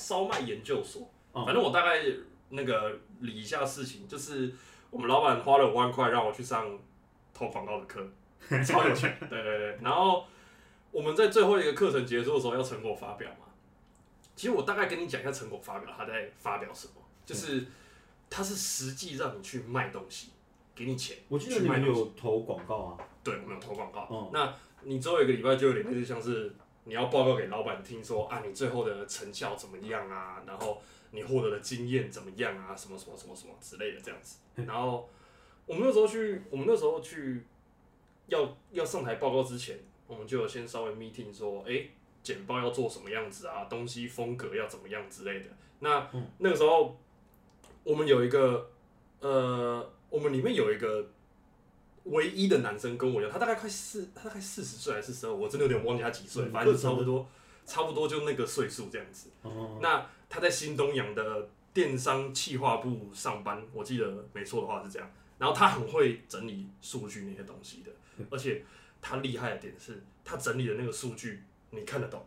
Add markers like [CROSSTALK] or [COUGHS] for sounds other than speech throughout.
烧麦研究所，嗯反正我大概那个理一下事情，就是我们老板花了五万块让我去上投广告的课，[LAUGHS] 超有钱，对对对。然后我们在最后一个课程结束的时候要成果发表嘛，其实我大概跟你讲一下成果发表他在发表什么，就是他是实际让你去卖东西，给你钱。我记得你们有投广告啊，对，我们有投广告。嗯那你最后一个礼拜就有点类似像是你要报告给老板听说啊，你最后的成效怎么样啊，然后你获得的经验怎么样啊，什么什么什么什么之类的这样子。然后我们那时候去，我们那时候去要要上台报告之前，我们就有先稍微 meeting 说，哎、简报要做什么样子啊，东西风格要怎么样之类的。那、那个时候我们有一个呃，我们里面有一个唯一的男生跟我一样，他大概快四，他大概四十岁还是四十二，我真的有点忘记他几岁，嗯反正差不多，差不多就那个岁数这样子。哦，那他在新东阳的电商企划部上班，我记得没错的话是这样。然后他很会整理数据那些东西的，而且他厉害的点是，他整理的那个数据你看得懂，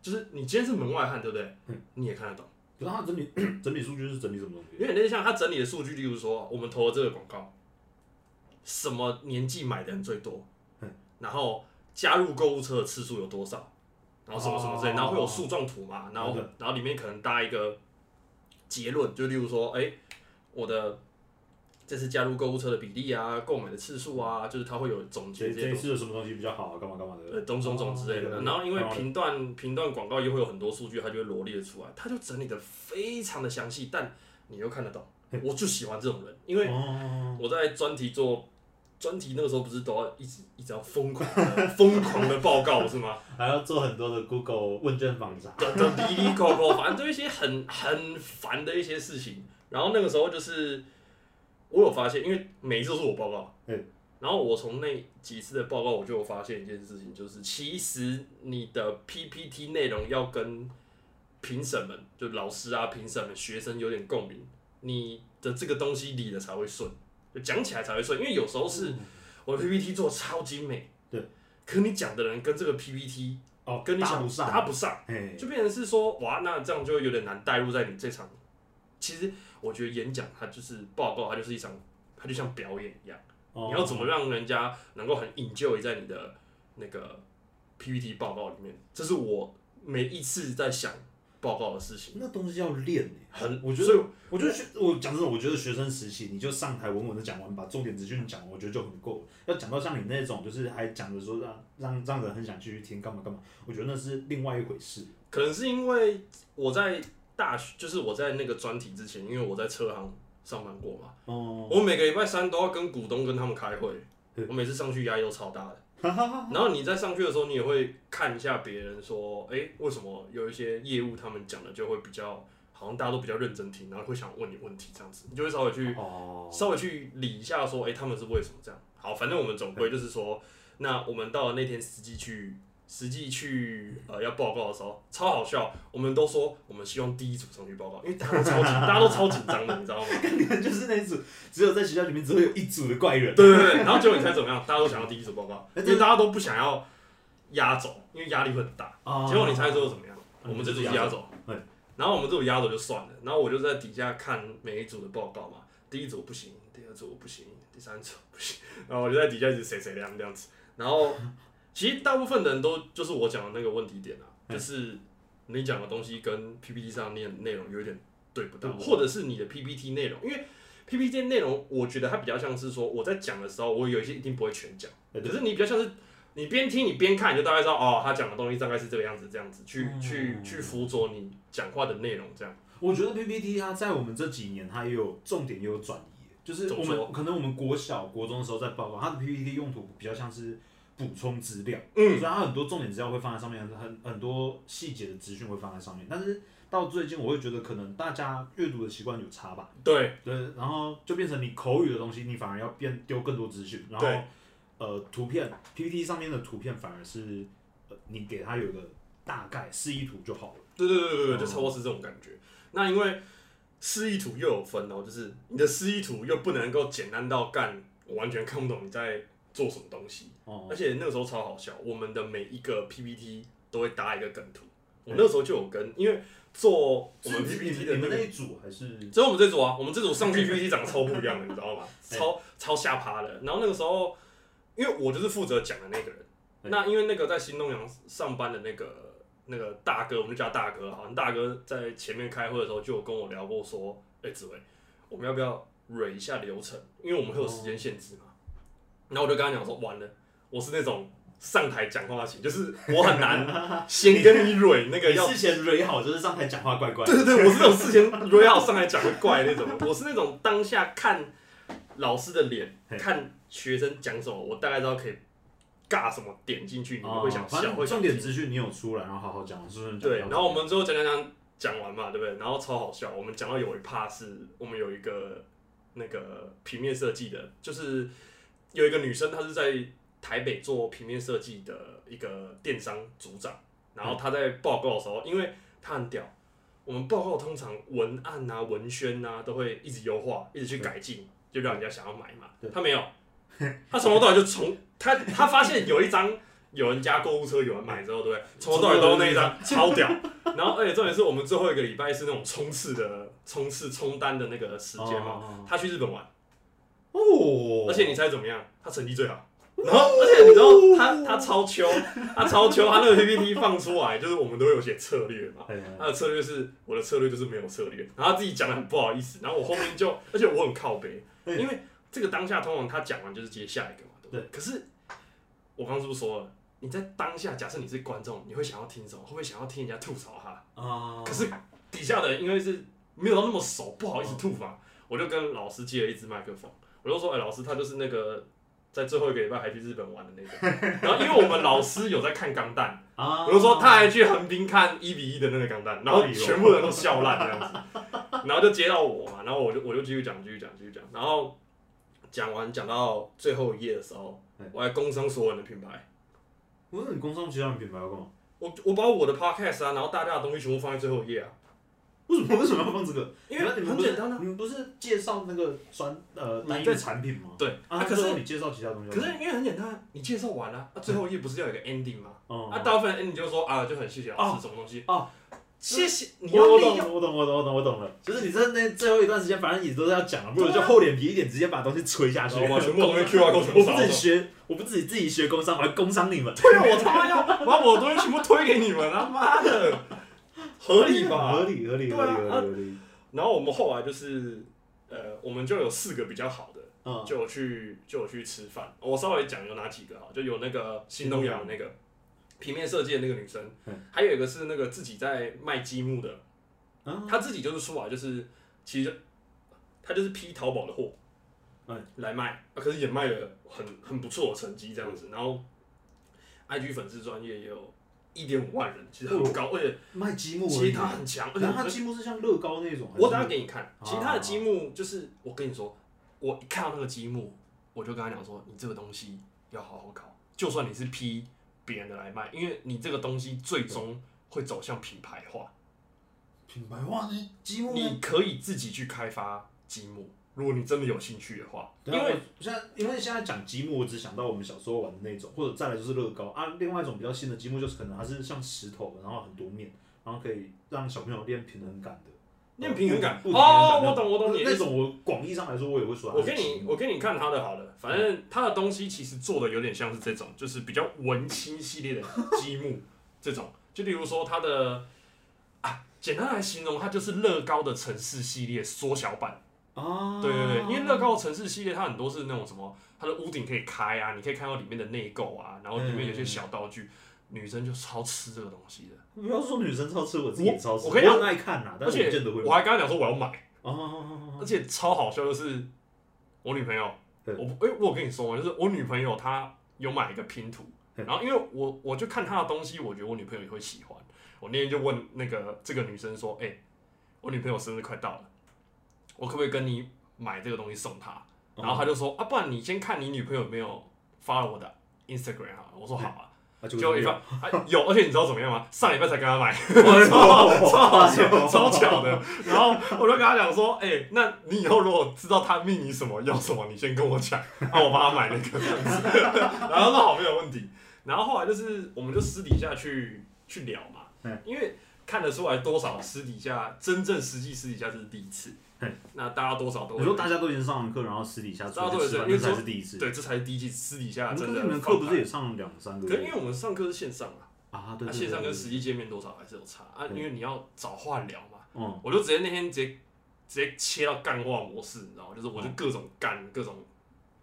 就是你今天是门外汉，对不对？你也看得懂。可是他整理 [CLEARS THROAT] 整理数据是整理什么东西？有点类似像他整理的数据，例如说我们投了这个广告，什么年纪买的人最多，然后加入购物车的次数有多少，然后什么什么之类，哦。然后会有树状图嘛，然后然后里面可能搭一个结论，就例如说，哎、我的这次加入购物车的比例啊，购买的次数啊，就是它会有总结这些东西。次有什么东西比较好啊？干嘛干嘛的？呃，种种种之类的，哦然后因为然后评断评断广告又会有很多数据，它就会罗列出来，它就整理的非常的详细，但你又看得懂，我就喜欢这种人，因为哦，我在专题做专题那个时候不是都要一直一直要疯狂疯狂的报告是吗？[LAUGHS] 还要做很多的 Google 问卷访查。的的哩哩扣扣，反正就一些很很烦的一些事情。然后那个时候就是我有发现，因为每一次都是我报告，嗯然后我从那几次的报告，我就有发现一件事情，就是其实你的 PPT 内容要跟评审们，就老师啊、评审们、学生有点共鸣，你的这个东西理的才会顺，就讲起来才会顺。因为有时候是我的 PPT 做得超精美，对，可你讲的人跟这个 PPT 哦，跟你想搭不上，搭不上。嘿，就变成是说，哇，那这样就有点难带入在你这场。其实我觉得演讲它就是报告，它就是一场，它就像表演一样。哦你要怎么让人家能够很 enjoy 在你的那个 PPT 报告里面？这是我每一次在想报告的事情。那东西要练欸很我觉得，我觉得学，我讲真的，我觉得学生时期你就上台稳稳的讲完，把重点资讯讲完，我觉得就很够了。要讲到像你那种，就是还讲的说让让让人很想继续听，干嘛干嘛，我觉得那是另外一回事。可能是因为我在大学，就是我在那个专题之前，因为我在车行上班过嘛，哦，我每个礼拜三都要跟股东跟他们开会，我每次上去压力都超大的。[LAUGHS] 然后你在上去的时候，你也会看一下别人说，哎、为什么有一些业务他们讲的就会比较，好像大家都比较认真听，然后会想问你问题这样子，你就会稍微去哦，稍微去理一下说，哎、他们是为什么这样？好，反正我们总归就是说，那我们到了那天司机去实际去呃要报告的时候，超好笑，我们都说我们希望第一组上去报告，因为大家都超紧，大家都超紧张的，你知道吗？你们就是那一组，只有在学校里面只会有一组的怪人。对对对，然后结果你猜怎么样？大家都想要第一组报告，哎 [LAUGHS] 因为大家都不想要压轴，因为压力会很大。哦。结果你猜最后怎么样？嗯我们这组是压轴。对，然后我们这组压轴就算了，然后我就在底下看每一组的报告嘛，第一组不行，第二组不行，第三组不行，然后我就在底下一直谁谁亮这样子，然后其实大部分的人都就是我讲的那个问题点啊，嗯就是你讲的东西跟 PPT 上面内容有一点对不到，对或者是你的 PPT 内容，因为 PPT 内容我觉得它比较像是说我在讲的时候，我有一些一定不会全讲。可是你比较像是你边听你边看，你就大概知道哦，他讲的东西大概是这个样子，这样子去、嗯去去辅佐你讲话的内容，这样。我觉得 PPT 它在我们这几年，它也有重点也有转移，就是我们可能我们国小、国中的时候在报告，它的 PPT 用途比较像是补充资料，嗯所以它很多重点资料会放在上面，很很多细节的资讯会放在上面。但是到最近，我会觉得可能大家阅读的习惯有差吧，对对，然后就变成你口语的东西，你反而要变丢更多资讯，然后呃图片 PPT 上面的图片反而是呃你给它有个大概示意图就好了。对对对对对，哦就差不多是这种感觉。那因为示意图又有分哦，就是你的示意图又不能够简单到干，我完全看不懂你在做什么东西。哦，而且那个时候超好笑，我们的每一个 PPT 都会搭一个梗图。我那时候就有跟，因为做我们 PPT 的那一组还是？只有我们这组啊，我们这组上去 [LAUGHS] PPT 长得超不一样的，你知道吗？[LAUGHS] 超超下趴的。然后那个时候，因为我就是负责讲的那个人，那因为那个在新东阳上班的那个那个大哥，我们就叫他大哥，好像大哥在前面开会的时候就有跟我聊过说，哎、紫薇，我们要不要蕊一下流程？因为我们会有时间限制嘛。然后我就跟他讲说，完了，我是那种上台讲话型，就是我很难先跟 [LAUGHS] 你蕊那个要你事前蕊好，就是上台讲话怪怪的。对对对，我是那种事先蕊好上来讲会怪那种，我是那种当下看老师的脸，嘿看学生讲什么，我大概知道可以尬什么点进去，你们会想笑。重点资讯你有出来，然后好好讲，是不是？对，然后我们最后讲讲讲讲完嘛，对不对？然后超好笑，我们讲到有一 part 是我们有一个那个平面设计的，就是有一个女生，她是在台北做平面设计的一个电商组长，然后她在报告的时候，因为她很屌，我们报告通常文案啊、文宣啊都会一直优化，一直去改进，就让人家想要买嘛。她没有，她从头到尾就从她她发现有一张。有人加购物车，有人买之后，对不对？从头到尾都是那一张，超屌。然后，而且重点是我们最后一个礼拜是那种冲刺的、冲刺冲单的那个时间嘛。嘛。他去日本玩，哦，而且你猜怎么样？他成绩最好。然后，而且你知道他他超秋，他超秋，他那个 PPT 放出来，就是我们都有写策略嘛。哎，他的策略是我的策略就是没有策略，然后他自己讲的很不好意思，然后我后面就，而且我很靠背，嗯因为这个当下通常他讲完就是接下一个嘛，对不对？可是我刚刚是不是说了，你在当下，假设你是观众，你会想要听什么？会不会想要听人家吐槽他？啊，可是底下的人因为是没有到那么熟，不好意思吐嘛，我就跟老师借了一支麦克风，我就说，哎、老师，他就是那个在最后一个礼拜还去日本玩的那个。然后因为我们老师有在看钢弹，啊，我就说他还去横滨看一比一的那个钢弹，然后全部人都笑烂这样子，然后就接到我嘛，然后我就我就继续讲，继续讲，继续讲，然后讲完讲到最后一页的时候哎，我还工商所有人的品牌。我说你工商其他人品牌要干嘛？我我把我的 podcast 啊，然后大家的东西全部放在最后一页啊，为什么为什么要放这个？因为很简单啊。你们不是介绍那个专呃单一产品吗？对啊，啊可是你介绍其他东西。可是因为很简单啊，你介绍完了，那，最后一页不是要有一个 ending 吗？哦啊，大部分 ending 就说啊，就很谢谢老师什么东西哦，谢谢你要我我懂，我懂，我懂，我懂，我懂了。就是你在那最后一段时间，反正你都是要讲了，不如就厚脸皮一点，直接把东西吹下去。然后把全部东西 QR 全部我不自己学，我不自己自己学工商，我还工商你们。对啊，我他妈要把我的东西全部推给你们啊！妈的，合理吧？合理，合理，合理，合理，然后我们后来就是，呃，我们就有四个比较好的，嗯，就有去就有去吃饭。我稍微讲有哪几个哈，就有那个新东阳那个平面设计的那个女生嗯，还有一个是那个自己在卖积木的，啊。她自己就是出来就是其实她就是批淘宝的货，嗯。来卖，啊，可是也卖了很很不错的成绩这样子，然后 IG 粉丝专业也有一点五万人，其实很高，而且卖积木，其实它很强，而且然后它积木是像乐高那种，我等下给你看，啊其他的积木就是？我跟你说，我一看到那个积木，我就跟他讲说，你这个东西要好好搞，就算你是批别人的来卖，因为你这个东西最终会走向品牌化，品牌化呢，积木你可以自己去开发积木，如果你真的有兴趣的话，因为现在因为现在讲积木，我只想到我们小时候玩的那种，或者再来就是乐高啊。另外一种比较新的积木，就是可能它是像石头，然后很多面，然后可以让小朋友练平衡感的。练平衡感哦，不我懂我懂。那种我广义上来说，我也会说我给。你我给你看他的好了，反正他的东西其实做的有点像是这种，就是比较文青系列的积木 [LAUGHS] 这种，就例如说他的啊，简单来形容，它就是乐高的城市系列缩小版。啊，对对对，因为乐高城市系列它很多是那种什么，它的屋顶可以开啊，你可以看到里面的内构啊，然后里面有些小道具，女生就超吃这个东西的。不要说女生超吃，我自己也超吃，我我跟你讲很爱看呐，但是而且不见得会我还跟他讲说我要买，哦，而且超好笑的是，我女朋友，我不哎、我跟你说嘛，就是我女朋友她有买一个拼图，然后因为我我就看她的东西，我觉得我女朋友也会喜欢。我那天就问那个这个女生说，哎、我女朋友生日快到了，我可不可以跟你买这个东西送她？然后他就说，啊，不然你先看你女朋友有没有发了我的 Instagram。我说好啊，啊就就一发、啊、有，而且你知道怎么样吗？[LAUGHS] 上礼拜才跟她买。哎 [LAUGHS] 超超好笑，超巧的。然后我就跟他讲说，哎、那你以后如果知道他命你什么要什么，你先跟我讲，啊，我帮他买那个这样子。[LAUGHS] 然后说好没有问题。然后后来就是，我们就私底下去去聊嘛嗯，因为看得出来多少私底下真正实际私底下这是第一次嘿。那大家多少都你会说大家都已经上完课，然后私底下出大家都有去吃饭，那才是第一次。对，这才是第一次私底下真的你们课不是也上了两三个可是因为我们上课是线上啊，啊？对线上跟实际见面多少还是有差啊，对因为你要找话聊嘛。嗯，我就直接那天直接直接切到干话模式，你知道吗？就是我就嗯各种干，各种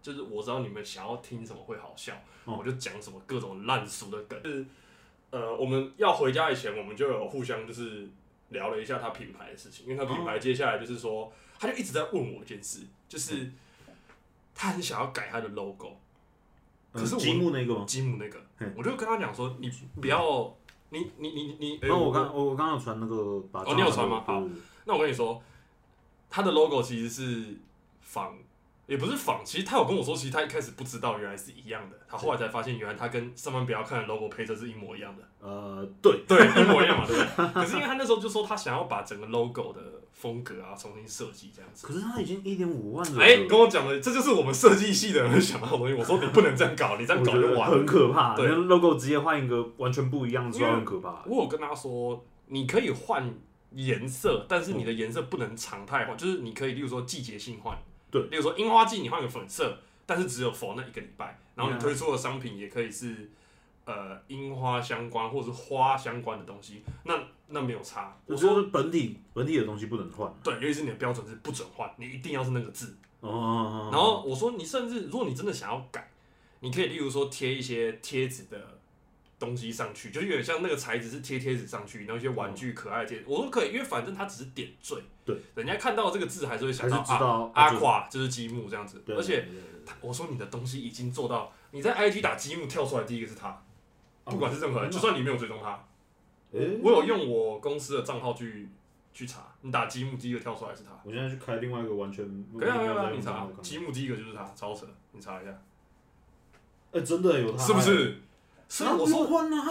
就是我知道你们想要听什么会好笑，嗯我就讲什么各种烂俗的梗。就是呃，我们要回家以前，我们就有互相就是聊了一下他品牌的事情，因为他品牌接下来就是说，他就一直在问我一件事，就是他很想要改他的 logo，可是我积木那个吗？积木那个嗯，我就跟他讲说，你不要，你你你你，哎那我刚我我刚刚有传那个把哦你有传吗？对对对。那我跟你说，他的 logo 其实是仿，也不是仿，其实他有跟我说，其实他一开始不知道原来是一样的，他后来才发现原来他跟上班不要看的 logo 配色是一模一样的，呃，对，对，一模一样嘛，对不对？[LAUGHS] 可是因为他那时候就说他想要把整个 logo 的风格啊重新设计这样子。可是他已经一点五万了，哎、跟我讲了，这就是我们设计系的人会想到的东西。我说你不能这样搞，[LAUGHS] 你这样搞就完了。很可怕。对那 logo 直接换一个完全不一样，知道很可怕。我有跟他说，你可以换颜色，但是你的颜色不能常态化，就是你可以，例如说季节性换，对例如说樱花季你换个粉色，但是只有否那一个礼拜，然后你嗯推出的商品也可以是呃樱花相关或者是花相关的东西，那那没有差。我说本体本体的东西不能换。对，尤其是你的标准是不准换，你一定要是那个字。哦，然后我说你甚至如果你真的想要改，你可以例如说贴一些贴纸的东西上去，就是有点像那个材质是贴贴纸上去，然后一些玩具可爱的贴纸。我说可以，因为反正它只是点缀，对，人家看到这个字还是会想到啊阿就垮就是积木这样子，而且我说你的东西已经做到，你在 IG 打积木跳出来第一个是他，不管是任何人，哦就算你没有追踪他，我有用我公司的账号去去查，你打积木第一个跳出来是他。我现在去开另外一个完全可以啊，可以啊，没有在你查积木第一个就是他，超扯，你查一下，哎，真的有他，是不？是？所以我说，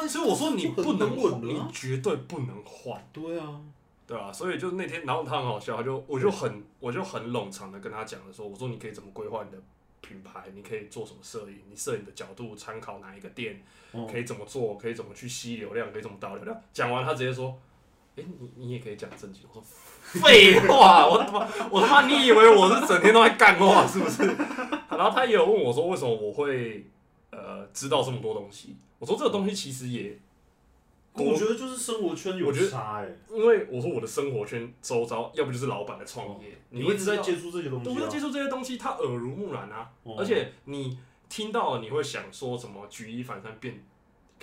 所以我说你不能换，你。绝对不能换，对啊，对啊、所以就那天，然后他很好笑，他就我就很我就很冗长的跟他讲了说，我说你可以怎么规划你的品牌，你可以做什么摄影，你摄影的角度参考哪一个店，哦可以怎么做，可以怎么去吸流量，可以怎么导流量。讲完他直接说，哎、你你也可以讲正经。我说废话，我他妈我他妈你以为我是整天都在干话是不是？[LAUGHS] 然后他也有问我说，为什么我会呃知道这么多东西？我说这个东西其实也我觉得就是生活圈有差哎，因为我说我的生活圈周遭，要不就是老板的创业，你一直在接接触这些东西啊都在接。触这些东西，他耳濡目染啊。哦而且你听到了，你会想说什么举一反三变，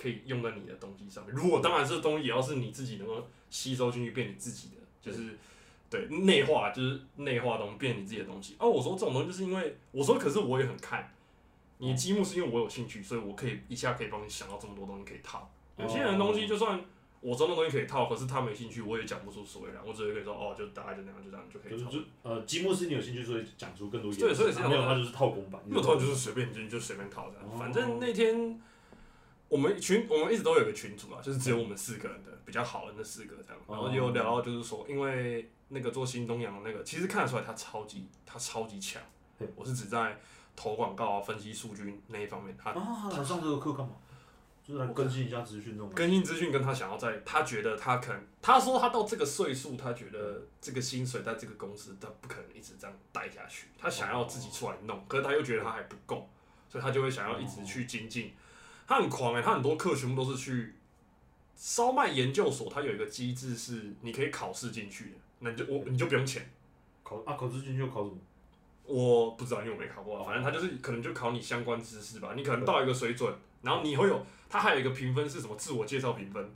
可以用在你的东西上面。如果当然这东西也要是你自己能够吸收进去，变你自己的，就是对内化，就是内化东西变你自己的东西。哦，我说这种东西就是因为我说，可是我也很看你的积木，是因为我有兴趣，所以我可以一下可以帮你想到这么多东西可以套。有些人的东西就算。我知道那东西可以套，可是他没兴趣，我也讲不出所以然。我只会跟你说，哦，就大概就那样，就这样就可以套。就是就呃，积木是你有兴趣，所以讲出更多。对所以是没有，他就是套公版。没有，突然就是随便就就随便套的哦。反正那天我们群我们一直都有个群主啊，就是只有我们四个人的比较好的那四个这样。然后也有聊到就是说，因为那个做新东阳的那个，其实看得出来他超级他超级强对。我是指在投广告啊、分析数据那一方面，他啊，来上这个课干嘛？就是来更新一下资讯。更新资讯跟他想要在，他觉得他可能，他说他到这个岁数，他觉得这个薪水在这个公司，他不可能一直这样待下去，他想要自己出来弄，可是他又觉得他还不够，所以他就会想要一直去精进。他很狂哎、他很多课全部都是去烧麦研究所，他有一个机制是你可以考试进去的，那你就我你就不用钱。考啊，考试进去要考什么？我不知道，因为我没考过啊。反正他就是可能就考你相关知识吧。你可能到一个水准，然后你会有，他还有一个评分是什么自我介绍评分。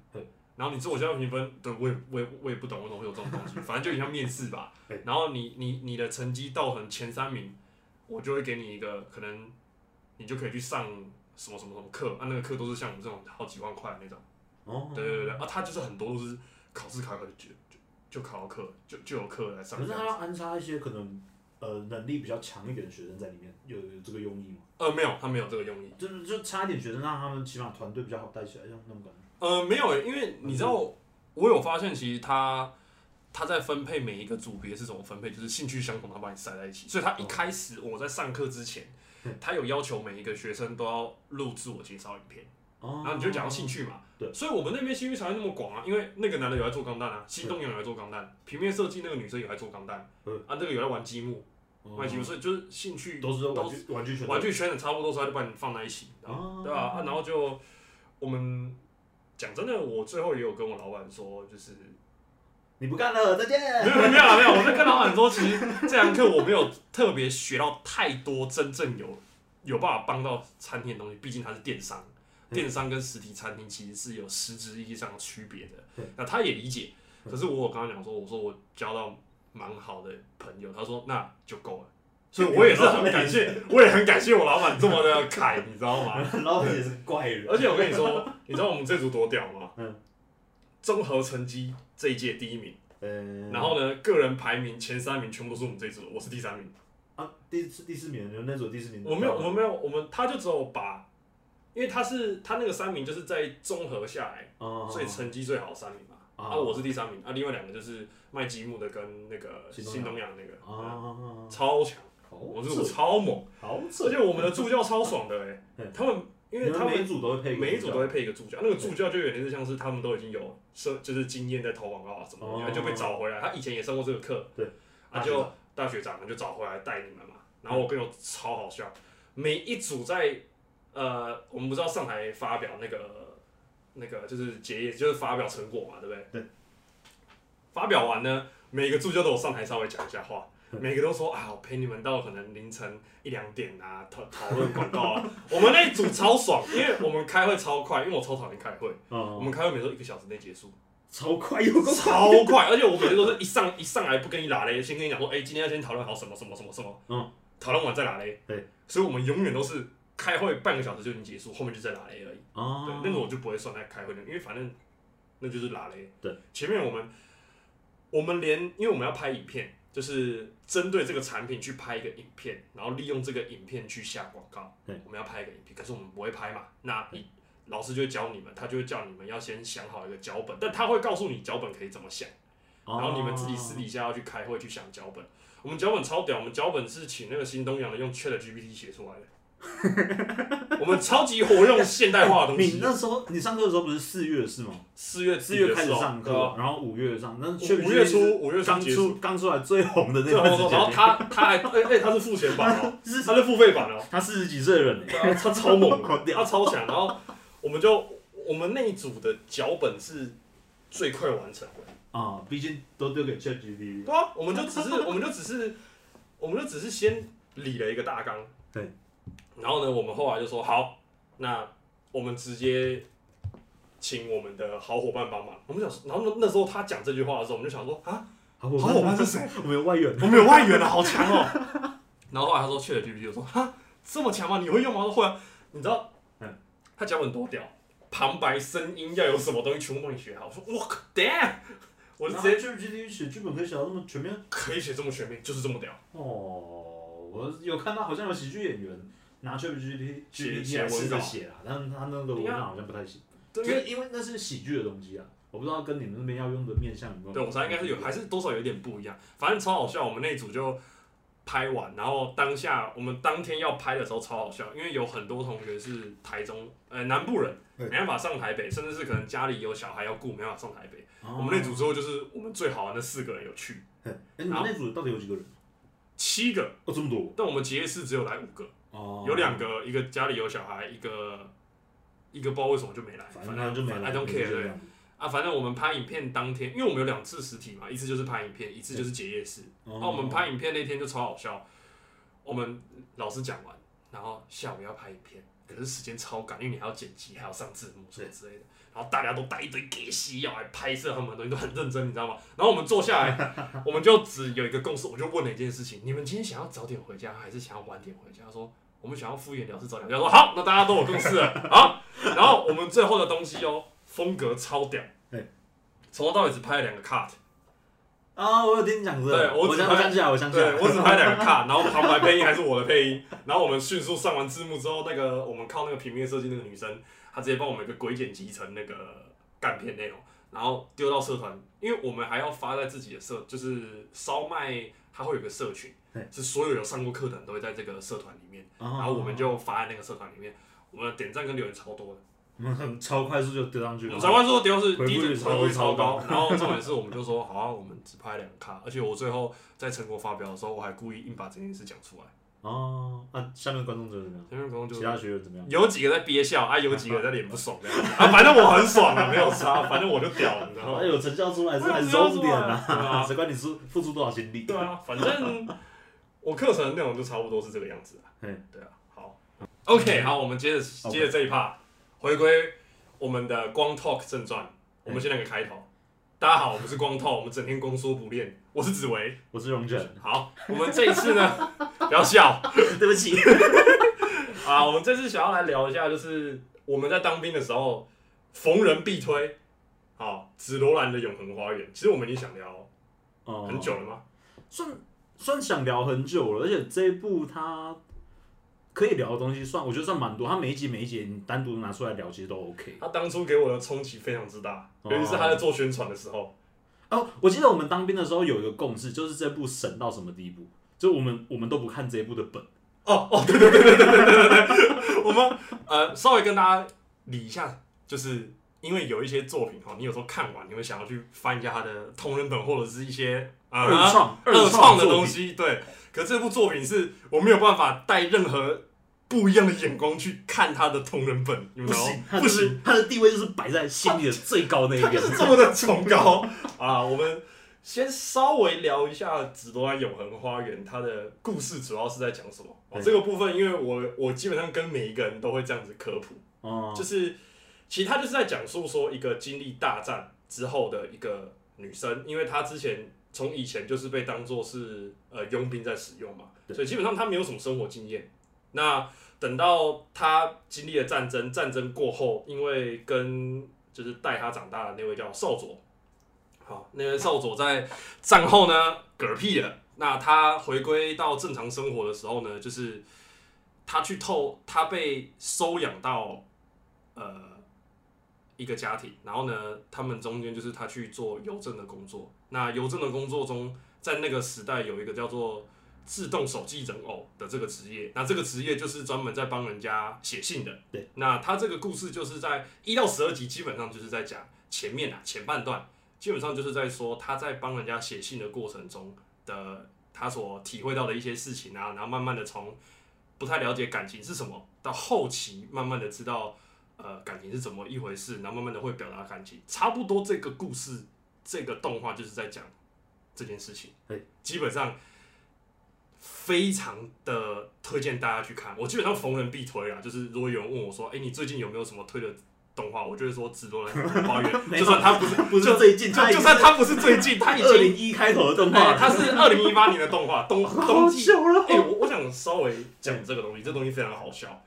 然后你自我介绍评分，对我也我也我也不懂为什么会有这种东西，反正就很像面试吧。[LAUGHS] 然后你你你的成绩到很前三名，我就会给你一个可能，你就可以去上什么什么什么课，啊那个课都是像我们这种好几万块的那种。哦，对对对对，啊他就是很多都是考试考一考就就就考到课，就就有课来上可是。他要安插一些可能呃能力比较强一点的学生在里面，有有这个用意吗？呃没有，他没有这个用意。就是就差一点学生，让他们起码团队比较好带起来，像那种感觉。呃，没有欸，因为你知道，我有发现，其实他他在分配每一个组别是怎么分配，就是兴趣相同，他把你塞在一起。所以他一开始我在上课之前，他有要求每一个学生都要录自我介绍影片，哦然后你就讲到兴趣嘛，对所以我们那边兴趣才会那么广啊，因为那个男的有在做钢弹啊，新东阳有在做钢弹，平面设计那个女生有在做钢弹，嗯啊，这个有在玩积木，哦玩积木，所以就是兴趣都是玩都具玩具圈的玩具圈的差不多，所以他就把你放在一起，然后哦对吧、啊？然后就我们讲真的，我最后也有跟我老板说，就是你不干了，再见。没有没有啊没有，我在跟老板说，其实这堂课我没有特别学到太多真正有有办法帮到餐厅的东西，毕竟它是电商，嗯电商跟实体餐厅其实是有实质意义上的区别的。那他也理解，可是我有跟他讲说，我说我教到蛮好的朋友，他说那就够了。[LAUGHS] 所以我也是很感谢，我也很感谢我老板这么的凯，你知道吗？[LAUGHS] 老板也是怪人，而且我跟你说，你知道我们这组多屌吗？[LAUGHS] 嗯。综合成绩这一届第一名，嗯，然后呢，个人排名前三名全部都是我们这组，我是第三名。啊，第是第四名，你们那组第四名，我没有，我没有，我们他就只有把，因为他是他那个三名就是在综合下来，哦，所以成绩最好的三名嘛。啊啊，我是第三名，啊，另外两个就是卖积木的跟那个新东阳新东阳那个，啊啊，超强，我这组超猛，好而且我们的助教超爽的 [LAUGHS] 哎嗯，他们因为他们每一组都会配，每一组都会配一个助教，那个助教就有点是像是他们都已经有设，就是经验在投广告啊什么的，哦他就被找回来。他以前也上过这个课，对，他就大学长就找回来带你们嘛。然后我跟你说超好笑，每一组在呃，我们不知道上台发表那个那个就是结业，就是发表成果嘛，对不对？对。发表完呢，每个助教都有上台稍微讲一下话。每个都说啊，我陪你们到可能凌晨一两点啊，讨讨论广告啊。[LAUGHS] 我们那一组超爽，因为我们开会超快，因为我超讨厌开会。我哦，们开会每次都一个小时内结束，超快有个超快，而且我每次都是一上一上来不跟你拉嘞，先跟你讲说，哎、今天要先讨论好什么什么什么什么，嗯，讨论完再拉嘞。对，所以我们永远都是开会半个小时就已经结束，后面就在拉雷而已。哦对，，那个我就不会算在开会的，因为反正那就是拉雷。对，前面我们我们连因为我们要拍影片，就是针对这个产品去拍一个影片，然后利用这个影片去下广告。对，我们要拍一个影片，可是我们不会拍嘛，那你老师就会教你们，他就会叫你们要先想好一个脚本，但他会告诉你脚本可以怎么想，哦然后你们自己私底下要去开会去想脚本。我们脚本超屌，我们脚本是请那个新东阳的用 Chat GPT 写出来的。[LAUGHS] 我们超级活用现代化的东西你西。那时候你上课的时候不是四月是吗？四月四月开始上课，然后五月上，那五月初五月初刚出刚出来最红的那段时间，然后他他还哎哎他是付钱版哦，[LAUGHS] 是他是付费版哦，他四十几岁的人他超猛 [LAUGHS] 他超强。然后我们就我们那一组的脚本是最快完成的，啊，毕竟都丢给 ChatGPT，对啊，我们就只是我们就只是我们就只是先理了一个大纲，对，然后呢，我们后来就说好，那我们直接。请我们的好伙伴帮忙，我们想说，然后那那时候他讲这句话的时候，我们就想说啊，好好伙伴是谁？我们有外援，我们有外援了，好强哦！[LAUGHS] 然后后来他说去了 GPT，我说哈这么强吗？你会用吗？我说会啊。你知道，嗯，他脚本多屌，旁白、声音要有什么东西全部帮你学好。我说我靠，damn！我就直接 ChatGPT 写剧本可以写到那么全面可以写这么全面，就是这么屌。哦，我有看到好像有喜剧演员拿 ChatGPT 写 GPT 来试文稿着写啦，但是他那个文案好像不太行，对，因为因为那是喜剧的东西啊，我不知道跟你们那边要用的面向有没有。对我猜应该是有，还是多少有点不一样。反正超好笑，我们那一组就拍完，然后当下我们当天要拍的时候超好笑，因为有很多同学是台中呃南部人，对没办法上台北，甚至是可能家里有小孩要顾，没办法上台北。哦我们那组之后就是我们最好玩的四个人有去，哎，你们那组到底有几个人？七个，哦，这么多但我们结业式只有来五个，哦，有两个，一个家里有小孩，一个一个不知道为什么就没来，反正他就没来，I don't care 啊，反正我们拍影片当天，因为我们有两次实体嘛，一次就是拍影片，一次就是结业式。哦那我们拍影片那天就超好笑，我们老师讲完，然后下午要拍影片，可是时间超赶，因为你还要剪辑，还要上字幕什么之类的，然后大家都带一堆给戏要来拍摄他们的东西，都很认真，你知道吗？然后我们坐下来，我们就只有一个共识，我就问了一件事情：你们今天想要早点回家，还是想要晚点回家？他说我们想要敷衍了事早点回家。说好，那大家都有共识了，[LAUGHS] 好。然后我们最后的东西哦，风格超屌对，从头到尾只拍了两个 cut。啊，我有听你讲这个，对我只拍我想起来，我想起来，对我只拍两个 [LAUGHS] 卡，然后旁白配音还是我的配音，然后我们迅速上完字幕之后，那个我们靠那个平面设计那个女生，她直接帮我们一个鬼剪辑成那个干片内容，然后丢到社团，因为我们还要发在自己的社，就是烧麦，它会有个社群对，是所有有上过课的人都会在这个社团里面，然然后我们就发在那个社团里面，我们的点赞跟留言超多的，[LAUGHS] 超快速就丢上去了。台湾说丢是回复率第一回复率超超高高，然后重点是我们就说好啊，我们只拍两卡，而且我最后在成果发表的时候，我还故意硬把这件事讲出来。哦，那下面观众怎么样？下面观众就其他学员怎么样？有几个在憋笑啊，有几个在脸不爽这样子啊，反正我很爽啊，[LAUGHS] 没有差，反正我就屌了，你知道吗哎？有成效出来是很重点对啊啊！[LAUGHS] 谁管你是付出多少心力？对啊，反正我课程的内容就差不多是这个样子啊。嗯对啊，好，OK，好，我们接着接着这一 part，回归我们的光 talk 正传，我们先来个开头。大家好，我们是光 talk，我们整天光说不练，我是紫薇。我是荣卷，好，我们这一次呢，不要笑 [LAUGHS] 对不起。[LAUGHS] 啊，我们这次想要来聊一下，就是我们在当兵的时候，逢人必推。好，紫罗兰的永恒花园，其实我们已经想聊哦很久了吗？算算想聊很久了，而且这一部它可以聊的东西算，我觉得算蛮多。它每一集每一集你单独拿出来聊，其实都 OK。他当初给我的冲击非常之大，哦尤其是他在做宣传的时候。哦，我记得我们当兵的时候有一个共识，就是这部神到什么地步，就我们我们都不看这一部的本。哦哦，对对对对对对对对对，我们呃稍微跟大家理一下，就是因为有一些作品哈，你有时候看完你会想要去翻一下它的同人本或者是一些啊二创二创的东西，对。可这部作品是我没有办法带任何不一样的眼光去看他的同人本，你们知道吗不行，它不行，就是它的地位就是摆在心里的最高那一边它就。是这么的崇高啊！我们先稍微聊一下《紫罗兰永恒花园》它的故事主要是在讲什么。哦、这个部分，因为我我基本上跟每一个人都会这样子科普，哦，就是其实他就是在讲述说一个经历大战之后的一个女生，因为她之前从以前就是被当做是呃佣兵在使用嘛，所以基本上他没有什么生活经验。那等到他经历了战争，战争过后，因为跟就是带他长大的那位叫少佐，好，那位少佐在战后呢嗝屁了。那他回归到正常生活的时候呢，就是他去透，他被收养到呃一个家庭，然后呢，他们中间就是他去做邮政的工作。那邮政的工作中，在那个时代有一个叫做自动手记人偶的这个职业，那这个职业就是专门在帮人家写信的。对，那他这个故事就是在一到十二集，基本上就是在讲前面啊前半段，基本上就是在说他在帮人家写信的过程中的他所体会到的一些事情啊，然后慢慢的从不太了解感情是什么，到后期慢慢的知道呃感情是怎么一回事，然后慢慢的会表达感情，差不多这个故事这个动画就是在讲这件事情，对，基本上非常的推荐大家去看，我基本上逢人必推啊，就是如果有人问我说，哎、你最近有没有什么推的动画，我就会说《紫罗兰花园》，[LAUGHS] 就算它不是不是最近，就就算它不是最近，它已二经零一开头的动哎画，它是二零一八年的动画，冬冬季。哎、我我想稍微讲这个东西，这东西非常好笑，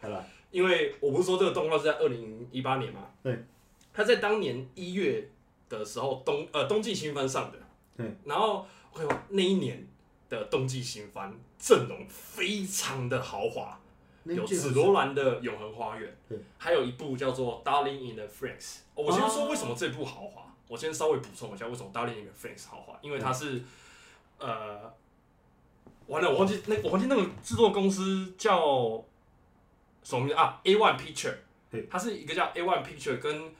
因为我不是说这个动画是在二零一八年嘛，对，它在当年一月的时候冬呃冬季新番上的，对，然后我看那一年的冬季新番阵容非常的豪华，有紫罗兰的永恒花园对，还有一部叫做 Darling in the Franks、哦。我先说为什么这部豪华，我先稍微补充一下为什么 Darling in the Franks 豪华，因为它是、呃，完了我忘记那我忘记那个制作公司叫什么名字？啊？A One Picture，对，它是一个叫 A One Picture 跟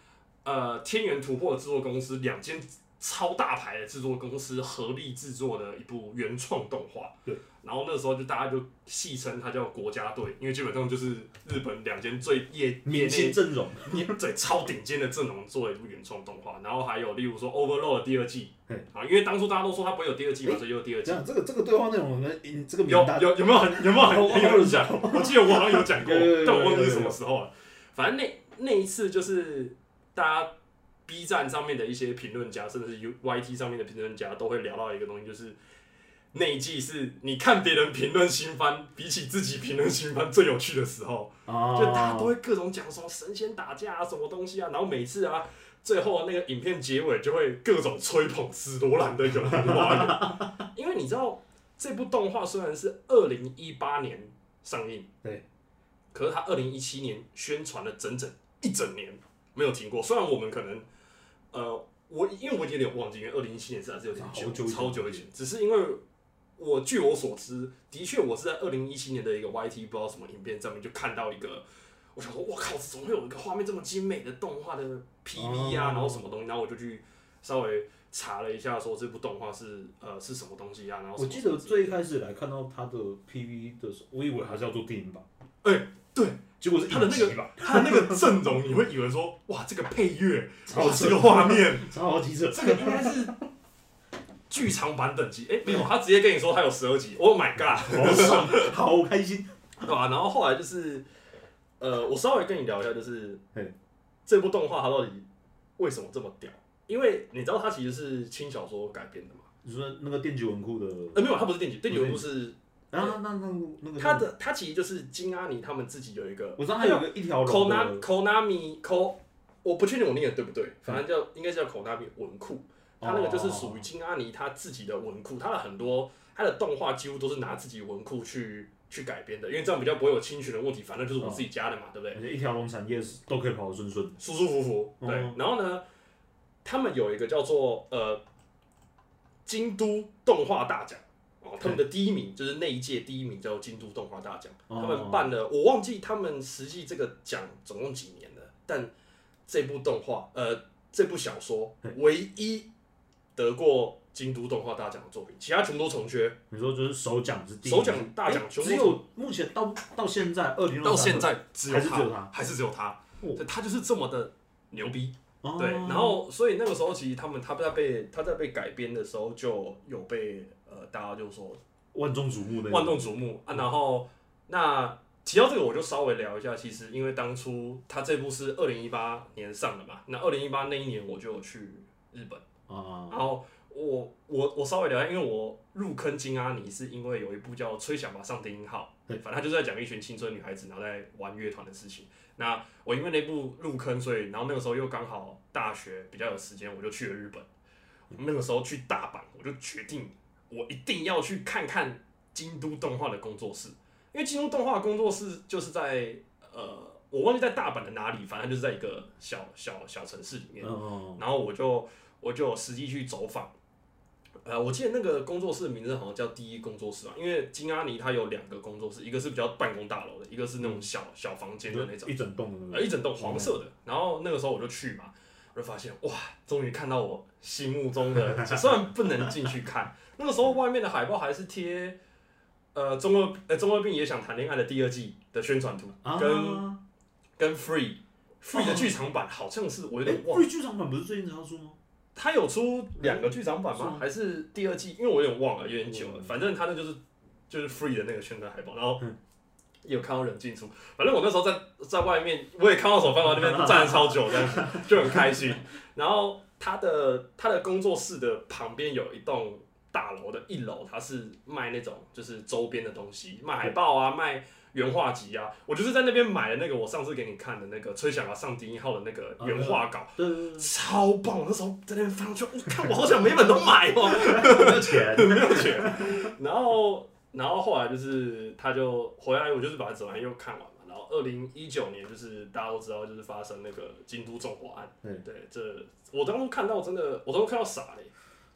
呃天元突破的制作公司两间超大牌的制作公司合力制作的一部原创动画。对，然后那时候就大家就戏称它叫国家队，因为基本上就是日本两间最业业明内星阵容，[LAUGHS] 对超顶尖的阵容做了一部原创动画。然后还有例如说 Overlord 第二季对，啊，因为当初大家都说它不会有第二季嘛，所以就有第二季这。个这个对话内容我们这个名有有有没有很有没有很我很有印象？我记得我好像有讲过有有有，但我忘记是有有什么时候了。反正那那一次就是大家 B 站上面的一些评论家，甚至是 U YT 上面的评论家都会聊到一个东西，就是那一季是你看别人评论新番，比起自己评论新番最有趣的时候。啊，就大家都会各种讲什么神仙打架啊，什么东西啊，然后每次啊，最后那个影片结尾就会各种吹捧史罗兰的永恒花园，因为你知道这部动画虽然是二零一八年上映，对，可是它二零一七年宣传了整整一整年没有停过，虽然我们可能呃。我因为我已经有点忘记，因为二零一七年是还是有点久，超久以前。只是因为我据我所知，的确我是在二零一七年的一个 YT 不知道什么影片上面就看到一个我想说，我靠，怎么会有一个画面这么精美的动画的 PV 啊，哦然后什么东西，然后我就去稍微查了一下，说这部动画是呃是什么东西啊，然后我记得最一开始来看到它的 PV 的时候，我以为还是要做电影版，哎、对，结果是他的那个他的那个阵容，你会以为说，哇，这个配乐，哇，超这个画面，[LAUGHS] 超好机车，这个应该是剧场版等级。[LAUGHS] 哎、没有，他直接跟你说他有十二集，Oh my god！好爽，好开心。对吧、然后后来就是，呃，我稍微跟你聊一下，就是嘿这部动画它到底为什么这么屌？因为你知道它其实是轻小说改编的嘛？你说那个电击文库的，呃，没有，它不是电击，电击文库是啊，那那那个他的，他其实就是金阿尼他们自己有一个，我知道他有一个一条龙 Konami 的，Konami Ko，我不确定我念的对不对，反正叫应该是叫 Konami 文库，他那个就是属于金阿尼他自己的文库，他的很多他的动画几乎都是拿自己文库去去改编的，因为这样比较不会有侵权的问题，反正就是我自己家的嘛，对不对？而且一条龙产业是都可以跑得顺顺。舒舒服服，对。哦然后呢，他们有一个叫做呃京都动画大奖哦，他们的第一名就是那一届第一名叫京都动画大奖，哦他们办了，我忘记他们实际这个奖总共几年了，但这部动画呃这部小说唯一得过京都动画大奖的作品，其他全部都重缺，你说就是首奖是第一首奖大奖诶全部只有目前到到现在二零到现在只有还是只有他，还是只有他，哦。对他就是这么的牛逼。哦。对，然后所以那个时候其实他们他在被他在被改编的时候就有被呃大家就说万众瞩目的万众瞩目啊，然后那提到这个我就稍微聊一下，其实因为当初他这部是二零一八年上的嘛，那二零一八那一年我就有去日本，啊，然后我我我稍微聊一下，因为我入坑金阿尼是因为有一部叫《吹响吧上帝音号》，对。反正他就是在讲一群青春女孩子然后在玩乐团的事情。那我因为那部入坑，所以然后那个时候又刚好大学比较有时间，我就去了日本。那个时候去大阪，我就决定我一定要去看看京都动画的工作室，因为京都动画工作室就是在呃，我忘记在大阪的哪里，反正就是在一个小小小城市里面。嗯，然后我就我就实际去走访，呃，我记得那个工作室的名字好像叫第一工作室啊，因为金阿尼他有两个工作室，一个是比较办公大楼的，一个是那种小小房间的那种，一整栋的呃，一整栋黄色的。然后那个时候我就去嘛，我就发现哇，终于看到我心目中的，[LAUGHS] 虽然不能进去看，那个时候外面的海报还是贴。呃，中二呃中二病也想谈恋爱的第二季的宣传图，啊，跟跟 Free Free 的剧场版好像是我有哎点忘了。，Free 剧场版不是最近才要出吗？他有出两个剧场版吗？是吗还是第二季？因为我有点忘了，有点久了。嗯反正他那就是就是 free 的那个宣传海报，然后嗯也有看到人进出。反正我那时候在在外面，我也看到手饭馆那边站了超久，这样子就很开心。然后他的他的工作室的旁边有一栋大楼的一楼，他是卖那种就是周边的东西，卖海报啊，卖原画集啊。我就是在那边买了那个我上次给你看的那个《吹响了上帝一号》的那个原画稿。对对对，超棒！我那时候在那边翻，我就我看我好想每本都买哦，没有钱，没有钱。[LAUGHS] 然后，然后后来就是他就回来，我就是把整完又看完嘛。然后二零一九年就是大家都知道，就是发生那个京都纵火案。对对，这我当初看到真的，我当初看到傻嘞。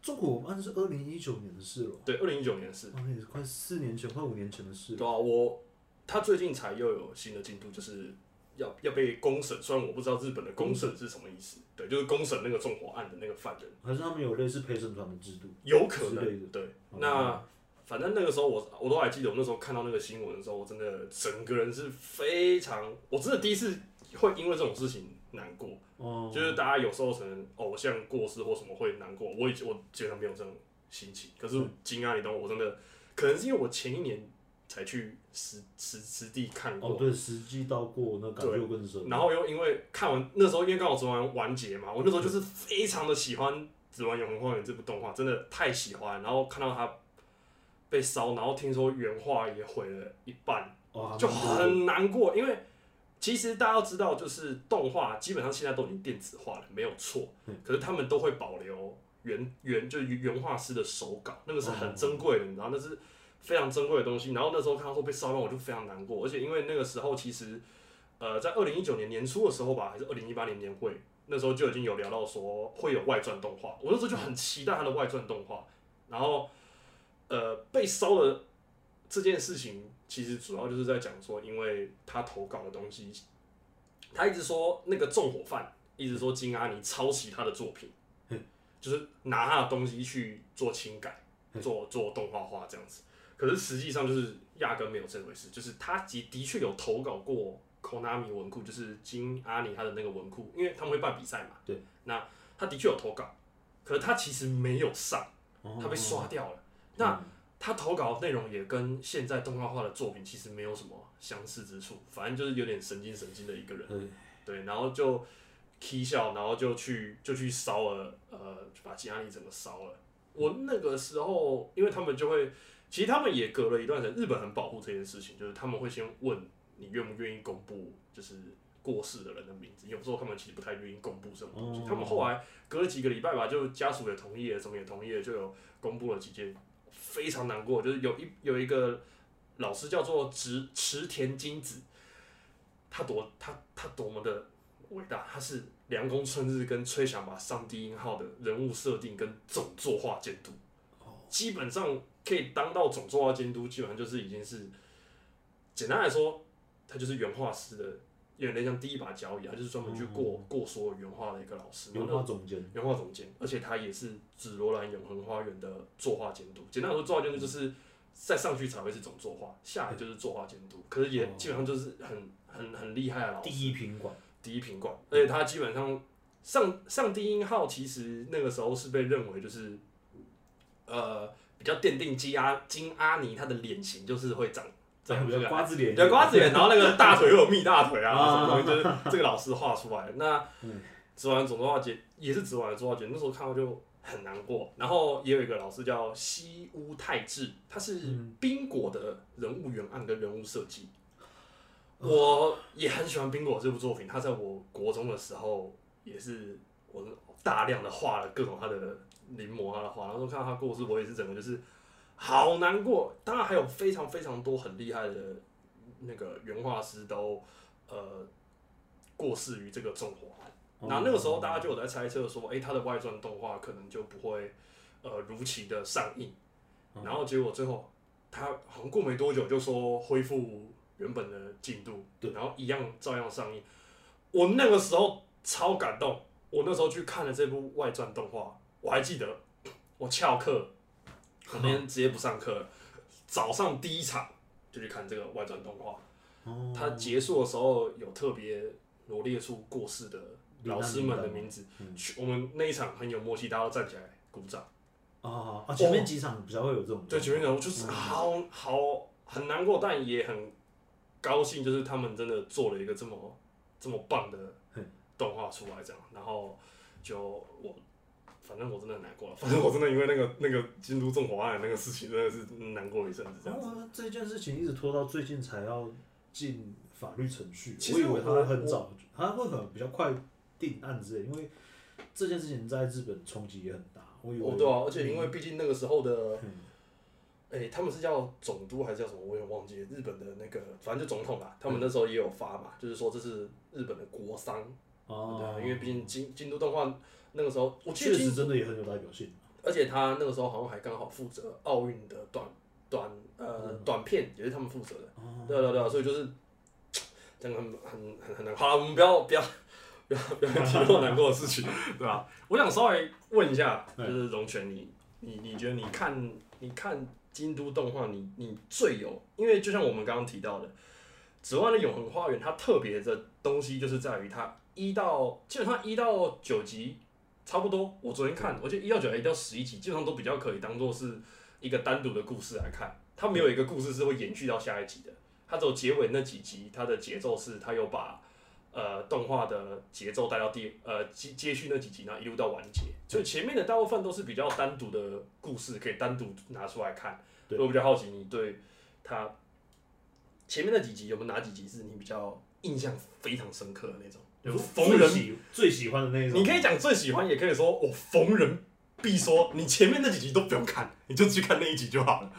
纵火案是二零一九年的事了，对，二零一九年是，哇，那也是快四年前、快五年前的事了。对啊，我他最近才又有新的进度，就是要要被公审。虽然我不知道日本的公审是什么意思，对，就是公审那个纵火案的那个犯人。还是他们有类似陪审团的制度？有可之类的能，对。哦那反正那个时候我我都还记得，我那时候看到那个新闻的时候，我真的整个人是非常，我真的第一次会因为这种事情难过。哦，就是大家有时候可能偶像过世或什么会难过，我以前我基本上没有这种心情。可是金阿，你懂我，真的可能是因为我前一年才去实实实地看过，哦，对，实际到过那感觉又更深。然后又因为看完那时候，因为刚好做完完结嘛，我那时候就是非常的喜欢《指环永恒花园》这部动画，真的太喜欢。然后看到它被烧，然后听说原画也毁了一半，哇，就很难过。因为其实大家要知道，就是动画基本上现在都已经电子化了，没有错。嗯可是他们都会保留原原就是原画师的手稿，那个是很珍贵的，你知道，那是非常珍贵的东西。然后那时候看到说被烧完，我就非常难过。而且因为那个时候其实，呃，在二零一九年年初的时候吧，还是二零一八年年会，那时候就已经有聊到说会有外传动画，我那时候就很期待它的外传动画。然后，呃，被烧的这件事情，其实主要就是在讲说，因为他投稿的东西他一直说那个纵火犯，一直说金阿尼抄袭他的作品，就是拿他的东西去做轻改，做做动画化这样子。可是实际上就是压根没有这回事，就是他的的确有投稿过 Konami 文库，就是金阿尼他的那个文库，因为他们会办比赛嘛。对。那他的确有投稿，可是他其实没有上，他被刷掉了。那他投稿内容也跟现在动画化的作品其实没有什么相似之处，反正就是有点神经神经的一个人。对。然后就 K 笑，然后就去就去烧了，呃，把金阿尼整个烧了。我那个时候，因为他们就会。其实他们也隔了一段时间，日本很保护这件事情，就是他们会先问你愿不愿意公布，就是过世的人的名字。有时候他们其实不太愿意公布这种东西。他们后来隔了几个礼拜吧，就家属也同意了，什么也同意了，就有公布了几件。非常难过，就是有一有一个老师叫做池池田金子，他多他他多么的伟大，他是凉宫春日跟吹响吧上低音号的人物设定跟总作画监督，基本上。可以当到总作画监督，基本上就是已经是，简单来说，他就是原画师的，有点像第一把交椅，他就是专门去过过所有原画的一个老师。原画总监。原画总监，而且他也是紫罗兰永恒花园的作画监督。简单来说，作画监督就是再上去才会是总作画，下来就是作画监督。可是也基本上就是很很很厉害的老师。第一品管。第一品管，而且他基本上上上低音号，其实那个时候是被认为就是，呃。比较奠定基阿金阿尼他的脸型就是会长这样，对瓜子脸，对瓜子脸，然后那个大腿又有蜜大腿啊，什么东西就是这个老师画出来的。那指完总动画节也是指完作画节，那时候看到就很难过。然后也有一个老师叫西屋太志，他是冰果的人物原案跟人物设计。我也很喜欢冰果这部作品，他在我国中的时候也是我大量的画了各种他的。临摹他的画，然后看到他故事，我也是整个就是好难过。当然还有非常非常多很厉害的那个原画师都呃过世于这个纵火案。那那个时候大家就有在猜测说，哎，他的外传动画可能就不会呃如期的上映。然后结果最后他好像过没多久就说恢复原本的进度，对，然后一样照样上映。我那个时候超感动，我那时候去看了这部外传动画。我还记得，我翘课，我那天直接不上课，早上第一场就去看这个外传动画。哦。他结束的时候有特别罗列出过世的老师们的名字。嗯。我们那一场很有默契，大家都站起来鼓掌。啊啊！前面几场比较会有这种。对，前面场就是好好很难过，但也很高兴，就是他们真的做了一个这么这么棒的动画出来，这样，然后就我。反正我真的很难过了。反正我真的因为那个那个京都纵火案那个事情，真的是难过一阵子。这样子。这件事情一直拖到最近才要进法律程序。我以为他很早，他会很比较快定案之类。因为这件事情在日本冲击也很大。我以为。哦，对啊，而且因为毕竟那个时候的，哎，他们是叫总督还是叫什么？我也忘记。日本的那个，反正就总统吧。他们那时候也有发嘛，就是说这是日本的国殇。哦。对，因为毕竟京京都动画。那个时候，我确实真的也很有代表性。而且他那个时候好像还刚好负责奥运的短短呃短片，也是他们负责的。对对对，所以就是真的很很很很难。好了，我们不要不要不要不要提那么难过的事情，对吧？我想稍微问一下，就是龙泉，你你你觉得你看你看京都动画，你你最有，因为就像我们刚刚提到的，《指环的永恒花园》，它特别的东西就是在于它一到基本上一到九集。差不多，我昨天看，我觉得一到九还一到十一集，基本上都比较可以当做是一个单独的故事来看。它没有一个故事是会延续到下一集的，它只有结尾那几集，它的节奏是它有把呃动画的节奏带到第呃接接续那几集，然后一路到完结。所以前面的大部分都是比较单独的故事，可以单独拿出来看。我比较好奇，你对它前面那几集有没有哪几集是你比较印象非常深刻的那种？逢人最喜欢的那种，你可以讲最喜欢，也可以说我逢人必说。你前面那几集都不用看，你就去看那一集就好了。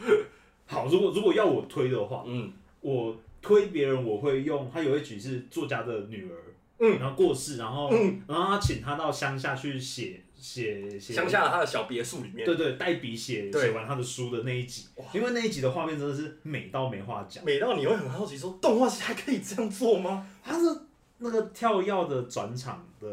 好，如果如果要我推的话，嗯，我推别人我会用，他有一集是作家的女儿，嗯，然后过世，然后，然后他请他到乡下去写写写，乡下他的小别墅里面，对对，代笔写写完他的书的那一集哇，因为那一集的画面真的是美到没话讲，美到你会很好奇说，动画还可以这样做吗？他是。那个跳跃的转场的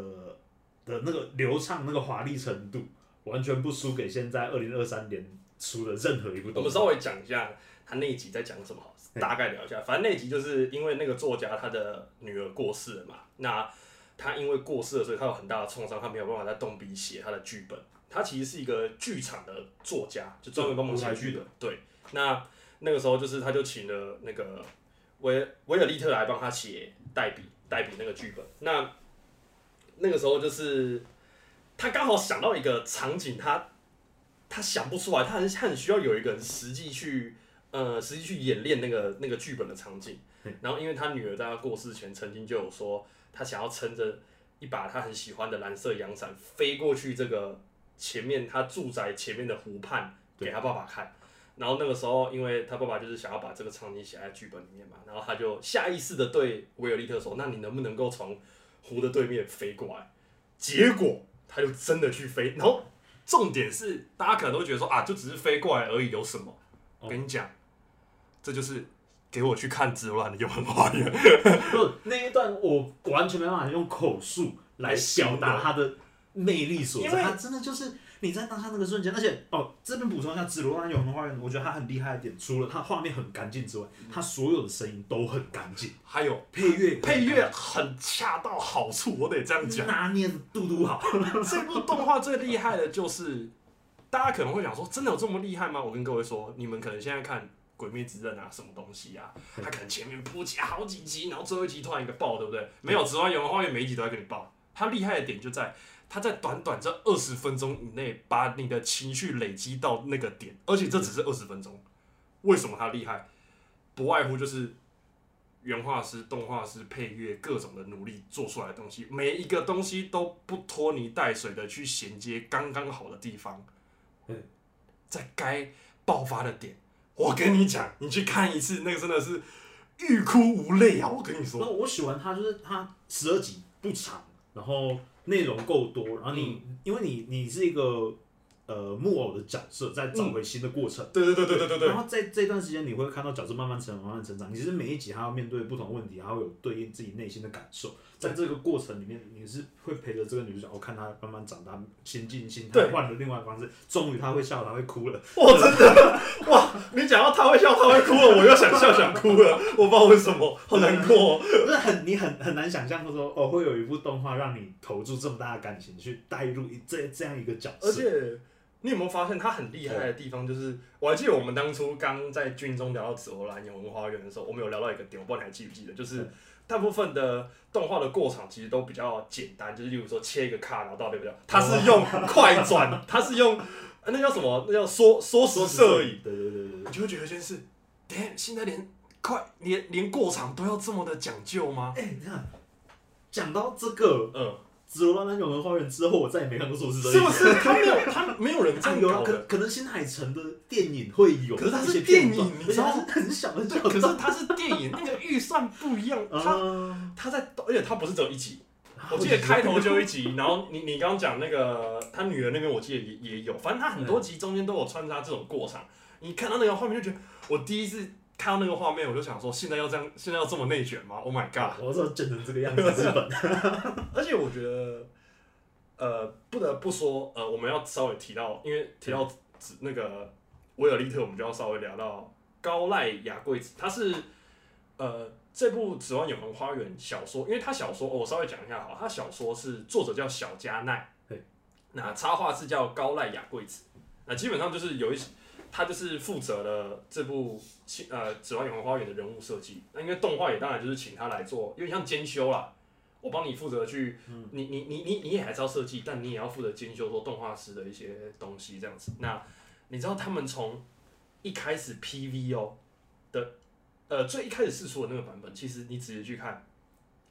的那个流畅、那个华丽程度，完全不输给现在二零二三年出的任何一部。我们稍微讲一下他那一集在讲什么大概聊一下。反正那一集就是因为那个作家他的女儿过世了嘛，那他因为过世了，所以他有很大的创伤，他没有办法再动笔写他的剧本。他其实是一个剧场的作家，就专门帮忙写剧的。对，那那个时候就是他就请了那个维维尔利特来帮他写代笔代笔那个剧本。那那个时候就是他刚好想到一个场景，他他想不出来，他很他很需要有一个人实际去呃实际去演练那个那个剧本的场景。然后因为他女儿在他过世前曾经就有说，他想要撑着一把他很喜欢的蓝色阳伞飞过去这个前面他住宅前面的湖畔给他爸爸看。然后那个时候，因为他爸爸就是想要把这个场景写在剧本里面嘛，然后他就下意识的对维尔利特说：“那你能不能够从湖的对面飞过来？”结果他就真的去飞，然后重点是大家可能都觉得说啊，就只是飞过来而已，有什么？我跟你讲，这就是给我去看《紫罗兰的永恒花园》。不，那一段我完全没办法用口述来表达它的魅力所因为在。它真的就是你在当下那个瞬间，而且哦，这边补充一下，《紫罗兰永恒花园》，我觉得它很厉害的点，除了它画面很干净之外，它所有的声音都很干净，还有配乐配乐很恰到好处，我得这样讲。拿捏的嘟嘟好。[LAUGHS] 这部动画最厉害的就是，大家可能会想说，真的有这么厉害吗？我跟各位说，你们可能现在看《鬼灭之刃》啊，什么东西啊，他可能前面铺起好几集，然后最后一集突然一个爆，对不对？没有，《指环永恒花园》每一集都在跟你爆。他厉害的点就在，他在短短这二十分钟以内，把你的情绪累积到那个点，而且这只是二十分钟。为什么他厉害？不外乎就是原画师、动画师、配乐各种的努力做出来的东西，每一个东西都不拖泥带水的去衔接刚刚好的地方嗯，在该爆发的点，我跟你讲，你去看一次，那个真的是欲哭无泪啊！我跟你说那说，我喜欢它，就是它十二集不长，然后内容够多，然后你、因为你你是一个呃木偶的角色，在找回新的过程。对对对对对对对然，后在这段时间，你会看到角色慢慢成长，慢慢成长。其实每一集他要面对不同的问题，还会有对应自己内心的感受。在这个过程里面，你是会陪着这个女主角，我看她慢慢长大，心境心态对换了另外方式。终于她会笑，她会哭了。哇，真的哇！你讲到她会笑，她会哭了，我又想笑想哭了，我不知道为什么，好难过哦、就是很你很很难想象说哦，会有一部动画让你投注这么大的感情去带入一这这样一个角色。而且你有没有发现他很厉害的地方？就是我还记得我们当初刚在军中聊到紫罗兰永恒花园的时候，我们有聊到一个点，我不知道你还记不记得，就是大部分的动画的过场其实都比较简单，就是例如说切一个卡，然后到那边，它是用快转，它是用呃那叫什么？那叫缩缩时摄影，[LAUGHS] 对对对对对。你就会觉得一件事，damn，现在连快连连过场都要这么的讲究吗？哎、你看，讲到这个嗯，《紫罗兰永恒花园》之后，我再也没看过硕士的是不是？他没有，他没有人这啊，有啊，可样搞的。可能新海诚的电影会有，可是它是电影你知道是很小的可是它是电影，那个预算不一样，[LAUGHS] 他啊，他在，而且他不是只有一集，我记得开头就一集，然后你你刚刚讲那个他女儿那边，我记得也也有，反正他很多集中间都有穿插这种过场。你看到那个画面就觉得，我第一次看到那个画面，我就想说，现在要这样，现在要这么内卷吗？Oh my god！我说卷成这个样子，日本 [LAUGHS] 而且我觉得，呃，不得不说，呃，我们要稍微提到，因为提到指那个威尔利特，我们就要稍微聊到高濑雅贵子，他是呃这部《指环永恒花园》小说，因为他小说、哦我稍微讲一下好，他小说是作者叫小加奈，对，那插画是叫高濑雅贵子，那基本上就是有一些。他就是负责了这部呃《指环永恒花园》的人物设计，那因为动画也当然就是请他来做，有点像监修啦，我帮你负责去，你你你你你也还是要设计，但你也要负责监修说动画师的一些东西这样子。那你知道他们从一开始 PV 哦的，呃最一开始试出的那个版本，其实你仔细去看，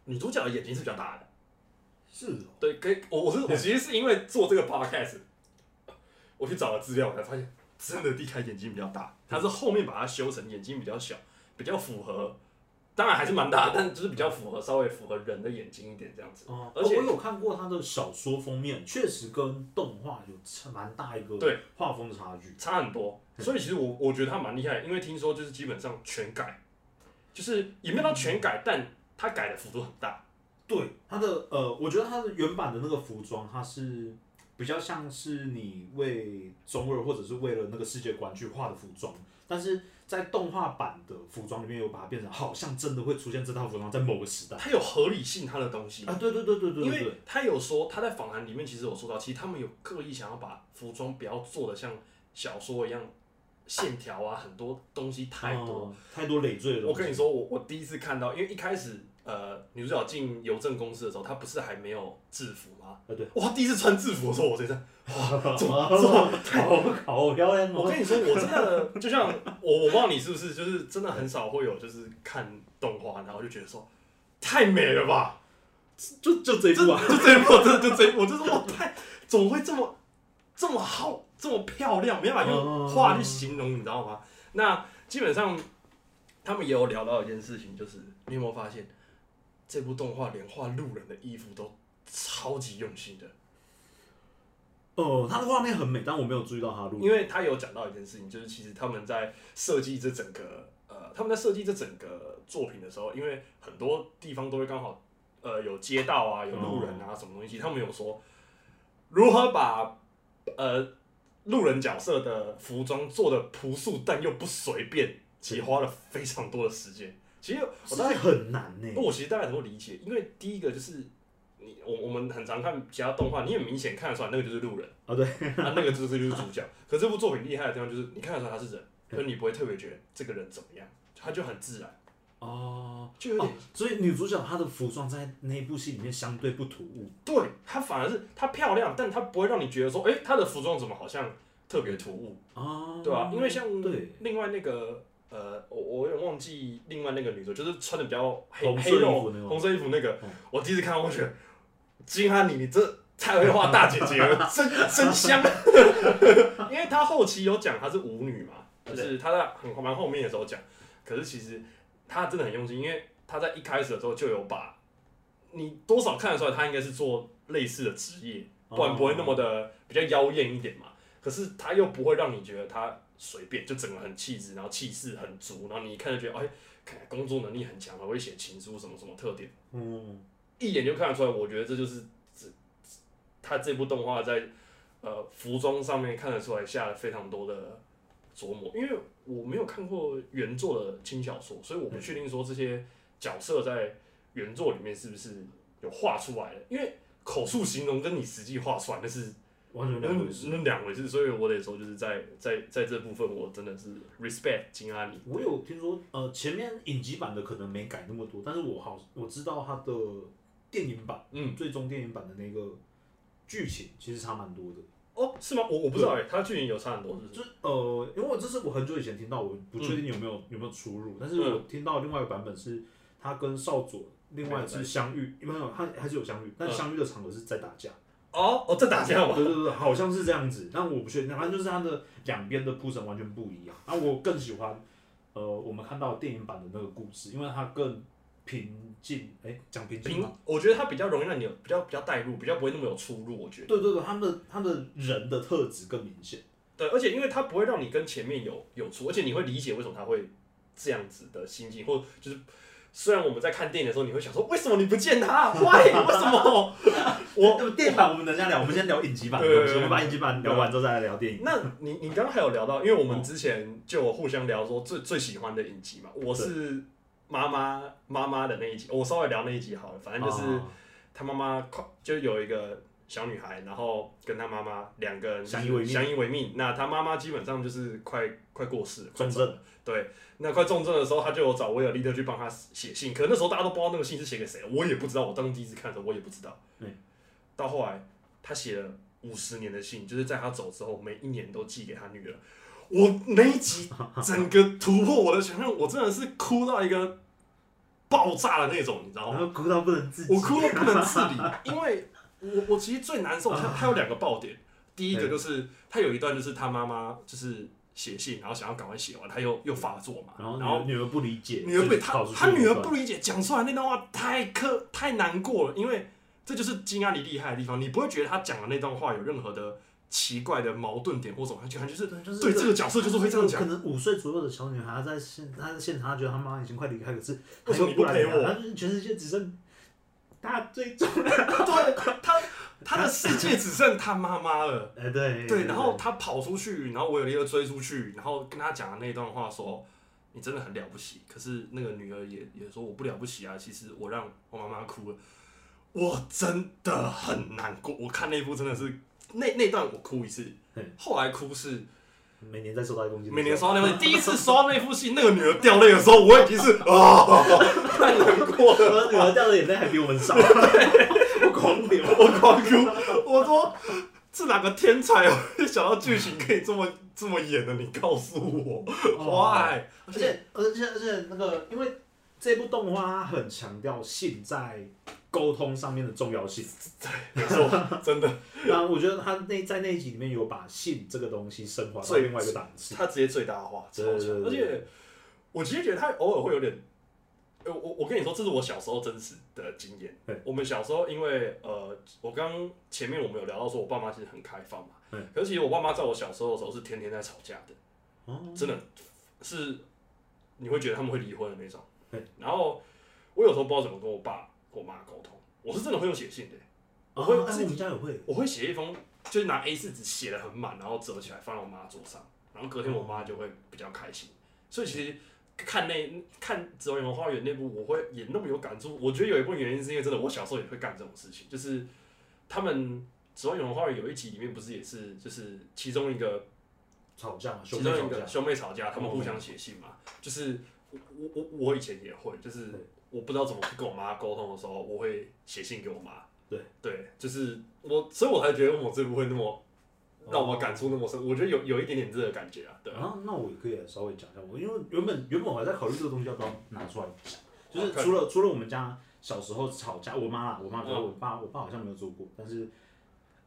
女主角的眼睛是比较大的。是哦，对，给我我是我其实是因为做这个 podcast，我去找了资料，我才发现真的地开眼睛比较大，他是后面把它修成眼睛比较小，比较符合，当然还是蛮大，但就是比较符合稍微符合人的眼睛一点这样子。哦，而且我有看过他的小说封面，确实跟动画有差蛮大一个对。画风的差距。差很多，所以其实我我觉得他蛮厉害，因为听说就是基本上全改，就是也没有到全改，但他改的幅度很大。对他的呃，我觉得他的原版的那个服装，它是比较像是你为中二或者是为了那个世界观去画的服装，但是在动画版的服装里面，有把它变成好像真的会出现这套服装在某个时代它有合理性，它的东西。啊，对对对对对因为他有说他在访谈里面其实有说到，其实他们有刻意想要把服装不要做的像小说一样线条啊，很多东西太多。哦太多累赘的东西。我跟你说，我我第一次看到，因为一开始呃女主角进邮政公司的时候，她不是还没有制服吗？啊对，哇，第一次穿制服的时候，我真的，[LAUGHS] 怎么好好漂亮哦！我跟你说，我真的就像我我不知道你是不是，就是真的很少会有就是看动画，然后就觉得说太美了吧，就就这一部啊，就这一部，真的就这一部，就是哇太怎么会这么这么好，这么漂亮，没办法用话去形容，你知道吗？那基本上他们也有聊到一件事情，就是你有没有发现这部动画连画路人的衣服都超级用心的，哦，他的画面很美，但我没有注意到它的路。因为他有讲到一件事情，就是其实他们在设计这整个呃，他们在设计这整个作品的时候，因为很多地方都会刚好呃有街道啊，有路人啊，什么东西，他们有说如何把呃路人角色的服装做的朴素但又不随便，其实花了非常多的时间。其实我当时实很难呢。不，我其实大概能够理解，因为第一个就是你我我们很常看其他动画，你很明显看得出来那个就是路人。啊对，啊，那个就是就是主角。[LAUGHS] 可这部作品厉害的地方就是，你看得出来他是人，可是你不会特别觉得这个人怎么样，他就很自然，哦，就有点、所以女主角她的服装在那一部戏里面相对不突兀。对她反而是她漂亮，但她不会让你觉得说，哎、她的服装怎么好像特别突兀，哦，对吧、因为像对另外那个呃，我我有点忘记另外那个女主，就是穿的比较黑色黑服红色衣服那个，嗯我第一次看到我觉得金哈你，你这太会画大姐姐了，真真香。[LAUGHS] 因为她后期有讲她是舞女嘛，就是她在很蛮后面的时候讲，可是其实她真的很用心，因为她在一开始的时候就有把你多少看得出来，她应该是做类似的职业，不然不会那么的比较妖艳一点嘛。可是她又不会让你觉得她随便，就整个很气质，然后气势很足，然后你一看就觉得，哎，看来工作能力很强，还会写情书什么什么特点。嗯，一眼就看得出来，我觉得这就是这他这部动画在呃服装上面看得出来下了非常多的琢磨，因为我没有看过原作的轻小说，所以我不确定说这些角色在原作里面是不是有画出来的，因为口述形容跟你实际画出来那是完全两回事。那两回事，所以我得说就是在在在这部分我真的是 respect 金阿尼，我有听说，呃，前面影集版的可能没改那么多，但是我好我知道他的电影版，嗯，最终电影版的那个剧情其实差蛮多的。哦，是吗？我我不知道哎，他剧情有差很多，是不是？就是呃，因为我这是我很久以前听到，我不确定有没有、有没有出入，但是嗯我听到另外一个版本是他跟少佐另外一次相遇，没有他还是有相遇，但嗯相遇的场合是在打架。哦哦，在打架吗？对对对，好像是这样子，但我不确定，反正就是它的两边的铺陈完全不一样。那我更喜欢，呃，我们看到电影版的那个故事，因为它更平静，哎、讲平静吗？，我觉得它比较容易让你有比较比较带入，比较不会那么有出入。我觉得，对对对，他们的他的人的特质更明显。对，而且因为它不会让你跟前面有有出，而且你会理解为什么他会这样子的心境，或就是虽然我们在看电影的时候，你会想说为什么你不见他？Why？[LAUGHS] 为什么？我我 [LAUGHS] 电影版我们等一下聊，我们先聊影集版的东西，对我们把影集版聊完之后再来聊电影。那你你刚刚还有聊到，因为我们之前就有互相聊说最最喜欢的影集嘛，我是妈妈妈妈的那一集，我稍微聊那一集好了，反正就是。哦他妈妈快就有一个小女孩，然后跟她妈妈两个人相依为命相依为命。那她妈妈基本上就是快快过世了，快重症了。对，那快重症的时候，她就有找威尔利特去帮她写信。可是那时候大家都不知道那个信是写给谁，我也不知道。我当时第一次看的时候，我也不知道。嗯到后来他写了五十年的信，就是在他走之后，每一年都寄给他女儿。我那一集整个突破我的想象，我真的是哭到一个爆炸的那种，你知道吗然？后哭到不能自己。我哭到不能自理，因为我我其实最难受，他他有两个爆点，第一个就是他有一段就是他妈妈就是写信，然后想要赶快写完，他又又发作嘛，然后然后女儿不理解，女儿被他他女儿不理解，讲出来那段话太刻太难过了，因为这就是金阿里厉害的地方，你不会觉得他讲的那段话有任何的奇怪的矛盾点或什么，他就就是对，就是对这个角色就是会这样讲可能五岁左右的小女孩，在现她在现场，她觉得她妈已经快离开，可是为什么你不陪我她就是全世界只剩他最重对他他的世界只剩他妈妈了。哎对对，然后他跑出去，然后维尔利厄追出去，然后跟他讲的那段话说：“你真的很了不起。”可是那个女儿也也说：“我不了不起啊，其实我让我妈妈哭了。”我真的很难过，我看那一部真的是那那段我哭一次嗯，后来哭是每年再收到一封信，每年收到那封，第一次收到那封信，那个女儿掉泪的时候，我已经是 [LAUGHS] 啊，太难过了。[LAUGHS] 我女儿掉的眼泪还比我们少，我狂流。我狂哭，我说这哪个天才啊？[LAUGHS] 想到剧情可以这么这么演的，你告诉我，why？而且而且而且那个，因为这部动画它很强调性在沟通上面的重要性。对没错，真的，那我觉得他那在那一集里面有把性这个东西升华到最另外一个档次。他直接最大化，超强。而且我其实觉得他偶尔会有点，呃，我我跟你说，这是我小时候真实的经验。我们小时候因为呃，我刚前面我们有聊到说，我爸妈其实很开放嘛对。可是其实我爸妈在我小时候的时候是天天在吵架的。哦，真的是你会觉得他们会离婚的那种对。然后我有时候不知道怎么跟我爸、我妈沟通，我是真的会用写信的，我会哦哎自己我们家也会。我会写一封，就是拿 A 四纸写的很满，然后折起来放在我妈桌上，然后隔天我妈就会比较开心。所以其实看那看《指环王花园》那部，我会也那么有感触。我觉得有一部分原因是因为真的，我小时候也会干这种事情，就是他们《指环王花园》有一集里面不是也是就是其中一个吵架嘛，其中一。个兄妹吵架，他们互相写信嘛。就是我我我我以前也会，就是对我不知道怎么去跟我妈沟通的时候，我会写信给我妈。对对，就是我，所以我才觉得我这部会那么让我感触那么深。我觉得有有一点点这个感觉啊，对啊。啊，那我也可以稍微讲一下，我因为原本原本我还在考虑这个东西要不要拿出来讲，就是除了除了我们家小时候吵架，我妈啦，我妈觉得嗯我爸我爸好像没有做过，但是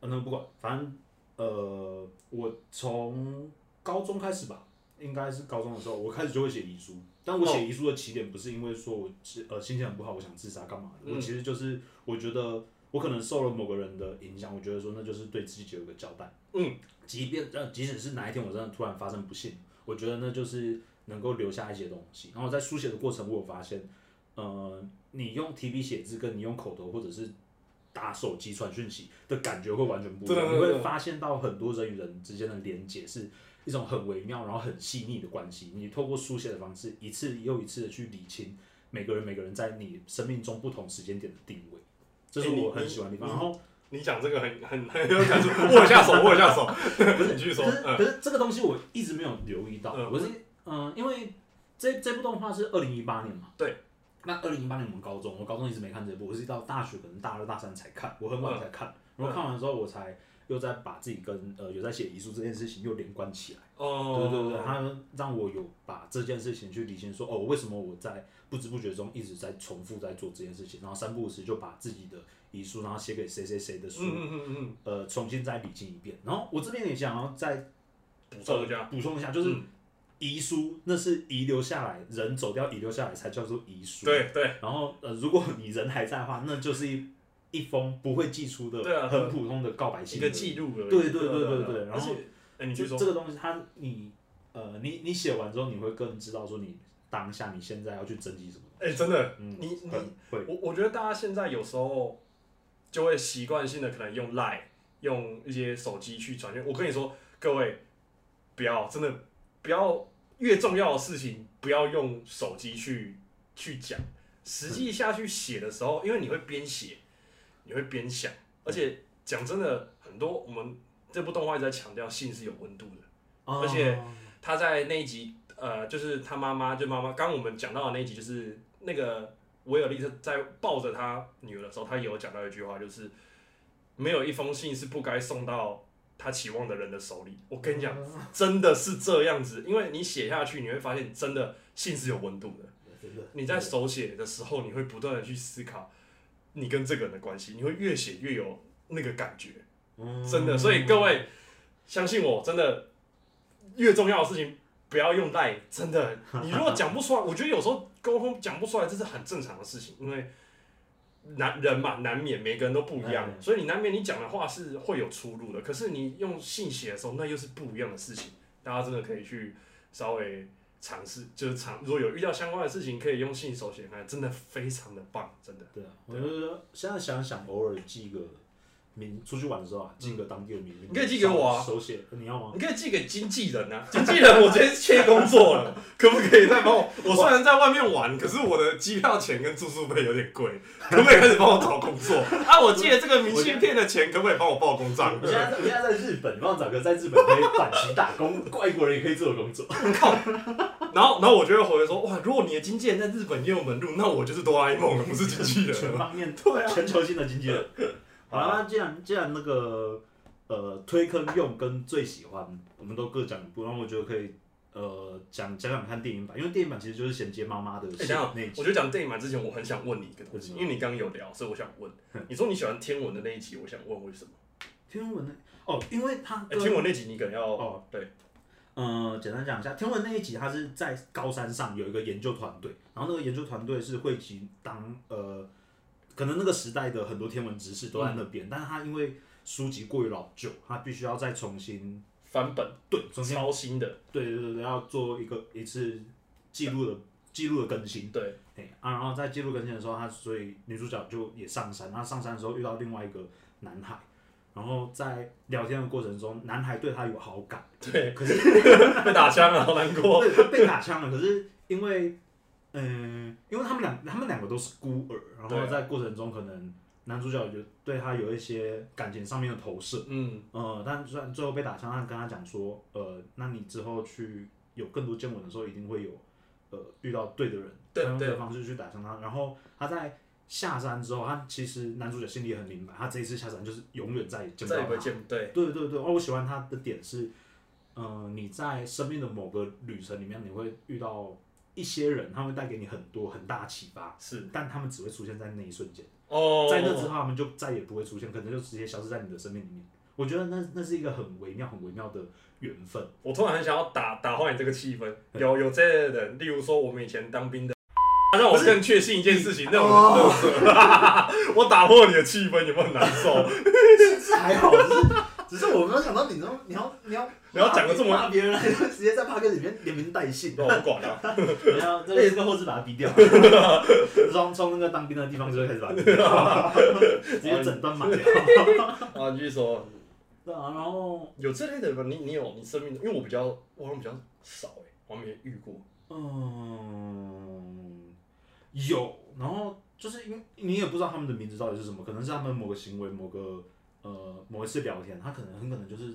呃那不管，反正呃我从高中开始吧，应该是高中的时候，我开始就会写遗书，但我写遗书的起点不是因为说我是呃心情很不好，我想自杀干嘛的，我嗯其实就是我觉得我可能受了某个人的影响，我觉得说那就是对自己有个交代。嗯，即便呃，即使是哪一天我真的突然发生不幸，我觉得那就是能够留下一些东西。然后在书写的过程，我有发现，呃，你用提笔写字跟你用口头或者是打手机传讯息的感觉会完全不一样。你会发现到很多人与人之间的连接是一种很微妙，然后很细腻的关系。你透过书写的方式，一次又一次的去理清每个人每个人在你生命中不同时间点的定位，这是我很喜欢的地方。你然后你讲这个很 [LAUGHS] 很很有感触，握一下手，握一下手。[LAUGHS] 不是你继续说可，是嗯可是这个东西我一直没有留意到，嗯我是嗯、因为这这部动画是二零一八年嘛，对。那二零一八年我们高中，我高中一直没看这部，我是到大学可能大二大三才看，我很晚才看，然后看完之后我才又在把自己跟呃有在写遗书这件事情又连贯起来。哦，对对对，他让我有把这件事情去理清说，哦，为什么我在不知不觉中一直在重复在做这件事情，然后三不五时就把自己的遗书，然后写给谁谁谁的书，嗯嗯嗯嗯，呃，重新再理清一遍。然后我这边也想要再补充一下，补充一下，就是嗯遗书，那是遗留下来，人走掉遗留下来才叫做遗书。。对对，然后呃，如果你人还在的话，那就是一一封不会寄出的、对啊很普通的告白信。一个记录而已。对对对对对对然后就说这。个东西，它你呃，你你写完之后，你会更知道说你当下你现在要去征集什么。哎，真的，嗯，你你我我觉得大家现在有时候就会习惯性的可能用 Line、用一些手机去传讯。我跟你说，各位不要真的不要越重要的事情不要用手机去去讲，实际下去写的时候，因为你会边写，你会边想，而且讲真的，很多我们这部动画一直在强调性是有温度的。而且哦。他在那一集，呃，就是他妈妈，就妈妈，刚刚我们讲到的那一集，就是那个维尔利特在抱着他女儿的时候，他也有讲到一句话，就是没有一封信是不该送到他期望的人的手里。我跟你讲，真的是这样子，因为你写下去，你会发现真的信是有温度的。你在手写的时候，你会不断的去思考你跟这个人的关系，你会越写越有那个感觉。嗯真的，所以各位相信我，真的越重要的事情不要用赖，真的，[LAUGHS] 你如果讲不出来，我觉得有时候沟通讲不出来，这是很正常的事情，因为难人嘛，难免每个人都不一样，嗯所以你难免你讲的话是会有出入的。可是你用信写的时候，那又是不一样的事情，大家真的可以去稍微尝试，就是尝如果有遇到相关的事情，可以用信手写看，真的非常的棒，真的。对啊，我觉得现在想想，偶尔寄个名，出去玩的时候啊，寄个当地的名，你可以寄给我啊手写，你要吗？你可以寄给经纪人啊，[LAUGHS] 经纪人我直接切工作了，[LAUGHS] 可不可以再帮我？我虽然在外面玩，可是我的机票钱跟住宿费有点贵，可不可以开始帮我找工作？[LAUGHS] 啊，我寄的这个明信片的钱，可不可以帮我报公账？我现在我现在在日本，你帮我找个在日本可以短期打工，外国人也可以做的工作。靠！然后，然后我就会回说，哇，如果你的经纪人在日本也有门路，那我就是哆啦 A 梦了，不是经纪人了。全方面对啊，全球性的经纪人。好了，那既然既然那个呃推坑用跟最喜欢，我们都各讲一部，然后我觉得可以呃讲讲讲看电影版，因为电影版其实就是衔接妈妈的哎，等那一集。我觉得讲电影版之前，我很想问你一个东西，因为你刚刚有聊，所以我想问，你说你喜欢天文的那一集，我想问为什么？天文那哦，因为它哎，天文那集你可能要哦对，呃，简单讲一下，天文那一集，它是在高山上有一个研究团队，然后那个研究团队是汇集当呃，可能那个时代的很多天文知识都在那边，但是他因为书籍过于老旧，他必须要再重新翻本对重新抄新的，对对对对，要做一个一次记录的记录的更新。对，哎啊，然后在记录更新的时候，他所以女主角就也上山，然后上山的时候遇到另外一个男孩，然后在聊天的过程中，男孩对她有好感，对，可是 [LAUGHS] 被打枪了，好难过。被打枪了，可是因为嗯、因为他们两他们两个都是孤儿，然后在过程中可能男主角就对他有一些感情上面的投射，嗯，呃，但虽然最后被打枪，他跟他讲说，呃，那你之后去有更多见闻的时候，一定会有呃遇到对的人，对他用这个对方式去打伤他。然后他在下山之后，他其实男主角心里也很明白，他这一次下山就是永远再也见不到他。见，对，对对对，哦，我喜欢他的点是，呃，你在生命的某个旅程里面，你会遇到一些人，他们带给你很多很大启发，是但他们只会出现在那一瞬间。哦，在那之后，他们就再也不会出现，可能就直接消失在你的生命里面。我觉得那那是一个很微妙、很微妙的缘分。我突然很想要打打坏你这个气氛，有有这类人，例如说我们以前当兵的，让我更确信一件事情，那种 [LAUGHS] 我打破你的气氛，有没有很难受？[LAUGHS] 是还好，只是只是我没有想到你能你要你要你要讲的这么骂别人，[LAUGHS] 直接在 p 克里面连名带姓。那我不管了，等一下，这也是个后置把它逼掉，从从那个当兵的地方就会开始把它逼掉，直接整段骂掉。啊，继续说，对啊，然后有这类的人，你你有你生命，因为我比较我好像比较少哎，我还没遇过。嗯，有，然后就是因为你也不知道他们的名字到底是什么，可能是他们某个行为、某个呃某一次聊天，他可能很可能就是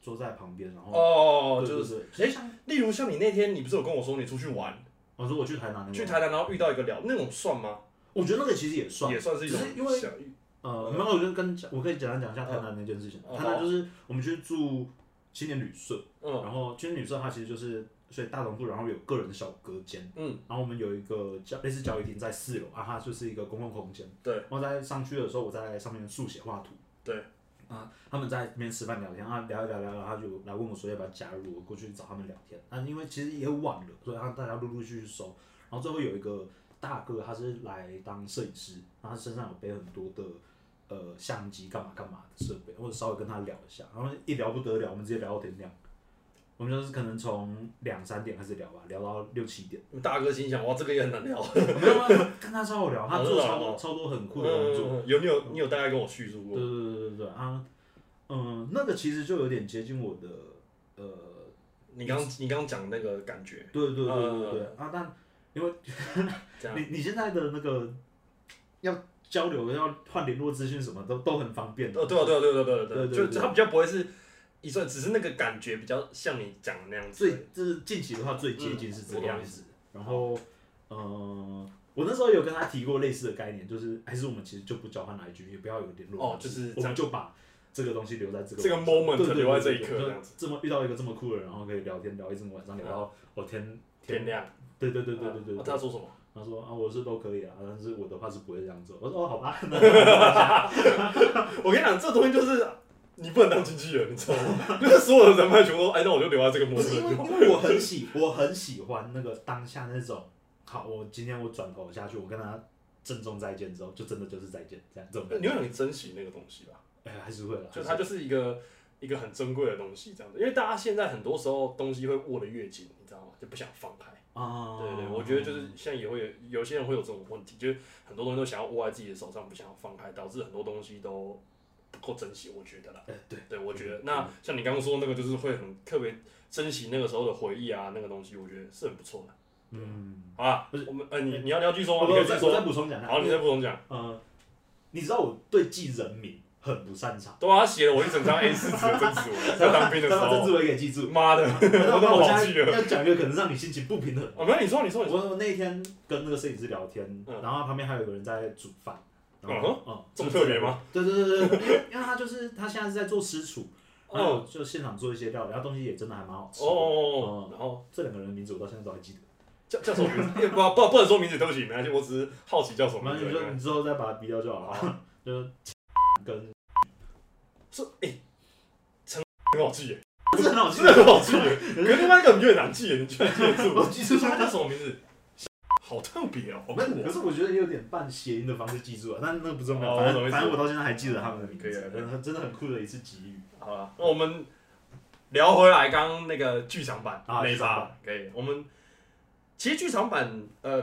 坐在旁边，然后哦，对就是，对对，像例如像你那天，你不是有跟我说你出去玩，我说我去台南那个，去台南然后遇到一个聊那种算吗？我觉得那个其实也算，也算是一种只是因为小遇呃，没有，我就跟我可以简单讲一下台南那件事情。嗯台南就是我们去住青年旅社，嗯然后青年旅社它其实就是所以大同部，然后有个人的小隔间，嗯，然后我们有一个教类似教育厅在四楼，啊，它就是一个公共空间。对，然后在上去的时候，我在上面速写画图。对，啊，他们在那边吃饭聊天啊，聊一聊聊一聊，他就来问我说要不要加入，我过去找他们聊天。啊，因为其实也晚了，所以让大家陆陆续续收。然后最后有一个大哥，他是来当摄影师，然后他身上有背很多的呃相机干嘛干嘛的设备，或者稍微跟他聊一下，然后一聊不得了，我们直接聊到天亮。我们就是可能从两三点开始聊吧，聊到六七点。大哥心想哇，这个也很难聊。[LAUGHS] 没有没有，没有跟他超好聊，他做超哦多超多很酷的工作。嗯，有你有你有大概跟我叙述过，对对对对对啊，嗯，那个其实就有点接近我的呃，你刚你刚刚讲那个感觉，对对对对嗯对啊，但因为 [LAUGHS] 你你现在的那个要交流要换联络资讯什么都都很方便的。哦，对啊对啊对啊对啊对啊对对对就就他比较不会是一算，只是那个感觉比较像你讲的那样子。最就是近期的话最接近是这个样子。然后呃，我那时候有跟他提过类似的概念，就是还是我们其实就不交换 IG，也不要有联络哦就是我们就把这个东西留在这个这个 moment 对对对留在这一刻这样子这么遇到一个这么酷的人，然后可以聊天聊一整个晚上，聊到哦天天亮，对对对对对对啊。他说什么？他说啊，我是都可以啊，但是我的话是不会这样做。我说哦，好吧，[LAUGHS] 我跟你讲，这东西就是你不能当经纪人，你知道吗？[LAUGHS] 就是所有的人脉全部都，哎，那我就留在这个模不是因为式就好。因为我很喜我很喜欢那个当下那种，好，我今天我转头下去，我跟他郑重再见之后，就真的就是再见，这样这种感觉。你会很珍惜那个东西吧？哎，还是会了，就它就是一个一个很珍贵的东西，这样子。因为大家现在很多时候东西会握得越紧，你知道吗？就不想放开。啊，对对，我觉得就是现在也会有有些人会有这种问题，就是很多东西都想要握在自己的手上，不想要放开，导致很多东西都不够珍惜。我觉得啦，哎对，对我觉得那像你刚刚说那个，就是会很特别珍惜那个时候的回忆啊，那个东西，我觉得是很不错的。嗯，好啦不是，我们呃，你你要你要继续说吗？我再我再说。补充讲一下，好，你再补充讲。嗯，你知道我对记人名很不擅长，对啊，他写了我一整张 A 四纸的真实文，[LAUGHS] 在当兵的时候，他把这字我也给记住。妈的，[LAUGHS] 我那都忘记了。要讲一个可能让你心情不平衡。哦，没有，你说，你说，你说，我我那天跟那个摄影师聊天，嗯然后旁边还有个人在煮饭，然嗯后嗯，这么特别吗？对对对对，因为因为他就是他现在是在做私厨，然后哦就现场做一些料理，然后东西也真的还蛮好吃。哦哦哦，嗯然后这两个人的名字我到现在都还记得。叫叫什么名字？[LAUGHS] 不不不能说名字，对不起，没关系，我只是好奇叫什么名字你名字。就你之后再把它逼掉就好了。好，就是跟是哎，陈很好记耶，这很好记真的很好记耶，[LAUGHS] 可是另外一个越难记耶，你居然记得住？我记住他叫什么名字？好特别哦，好酷哦。可是我觉得有点半谐音的方式记住了，但那不重要，哦我懂意思反正反正我到现在还记得他们的名可以啊字，真的真的很酷的一次机遇。好了，那我们聊回来刚刚那个剧场版啊那一剧场版，可以。我们其实剧场版，呃，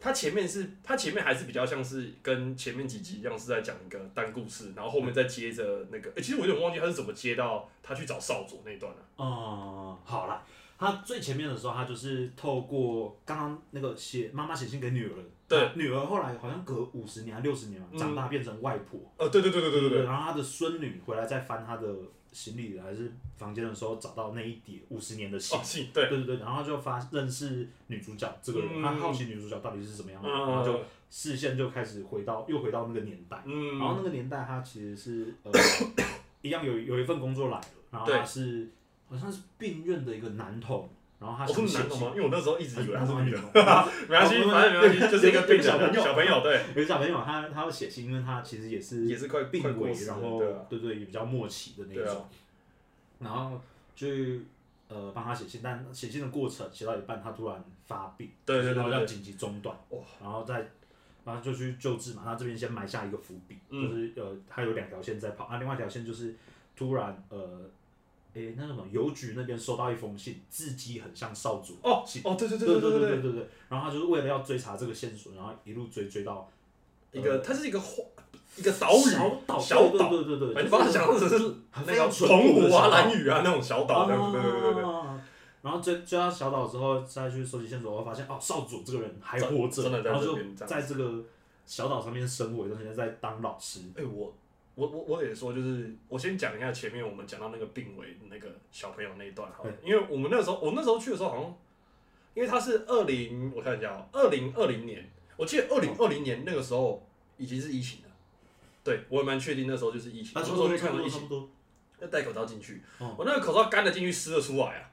它前面是它前面还是比较像是跟前面几集一样是在讲一个单故事，然后后面再接着那个，诶其实我有点忘记他是怎么接到他去找少佐那一段了、嗯，好啦，他最前面的时候，他就是透过刚刚那个写妈妈写信给女儿，对，女儿后来好像隔五十年还六十年长大变成外婆，呃，对对对对对对对，然后他的孙女回来再翻他的行李还是房间的时候，找到那一叠五十年的信。哦，，信对，对对对，然后他就发认识女主角这个人，嗯。他好奇女主角到底是怎么样的，嗯。然后就视线就开始回到又回到那个年代，嗯，然后那个年代他其实是呃 [COUGHS] 一样有有一份工作来了，然后对。他是好像是病院的一个男童，然后他是男的吗？因为我那时候一直以为他是女的，的，[LAUGHS] 没关系，哦反正没关系，就是一个病人小朋友。小朋友，对，有个小朋友他他要写信，因为他其实也是也是快病危，快过世了然后对啊。对对也比较默契的那种，然后去呃帮他写信，但写信的过程写到一半，他突然发病，对对然后要紧急中断，哇。然后再然后就去救治嘛，他这边先埋下一个伏笔，嗯。就是呃他有两条线在跑，那另外一条线就是突然呃。诶，那什么邮局那边收到一封信，字迹很像少主哦信，哦，对对对对对对对对对，然后他就是为了要追查这个线索，然后一路追追到一个它是一个花一个岛屿，小岛，小岛对对对你把它想象成是那个澎湖啊、蓝屿啊那种小岛这样子，对对对对对。啊然后追追到小岛之后，再去收集线索，我发现哦，少主这个人还活着，然后就在这个小岛上面生活一段时间，在当老师。哎、我我我我得说，就是我先讲一下前面我们讲到那个病危那个小朋友那一段好了，因为我们那时候我那时候去的时候好像，因为他是二零我看一下哦、二零二零年，我记得二零二零年那个时候已经是疫情了，对我也蛮确定那时候就是疫情，我那时候去看到疫情。要戴口罩进去，哦我那个口罩干了进去湿了出来啊。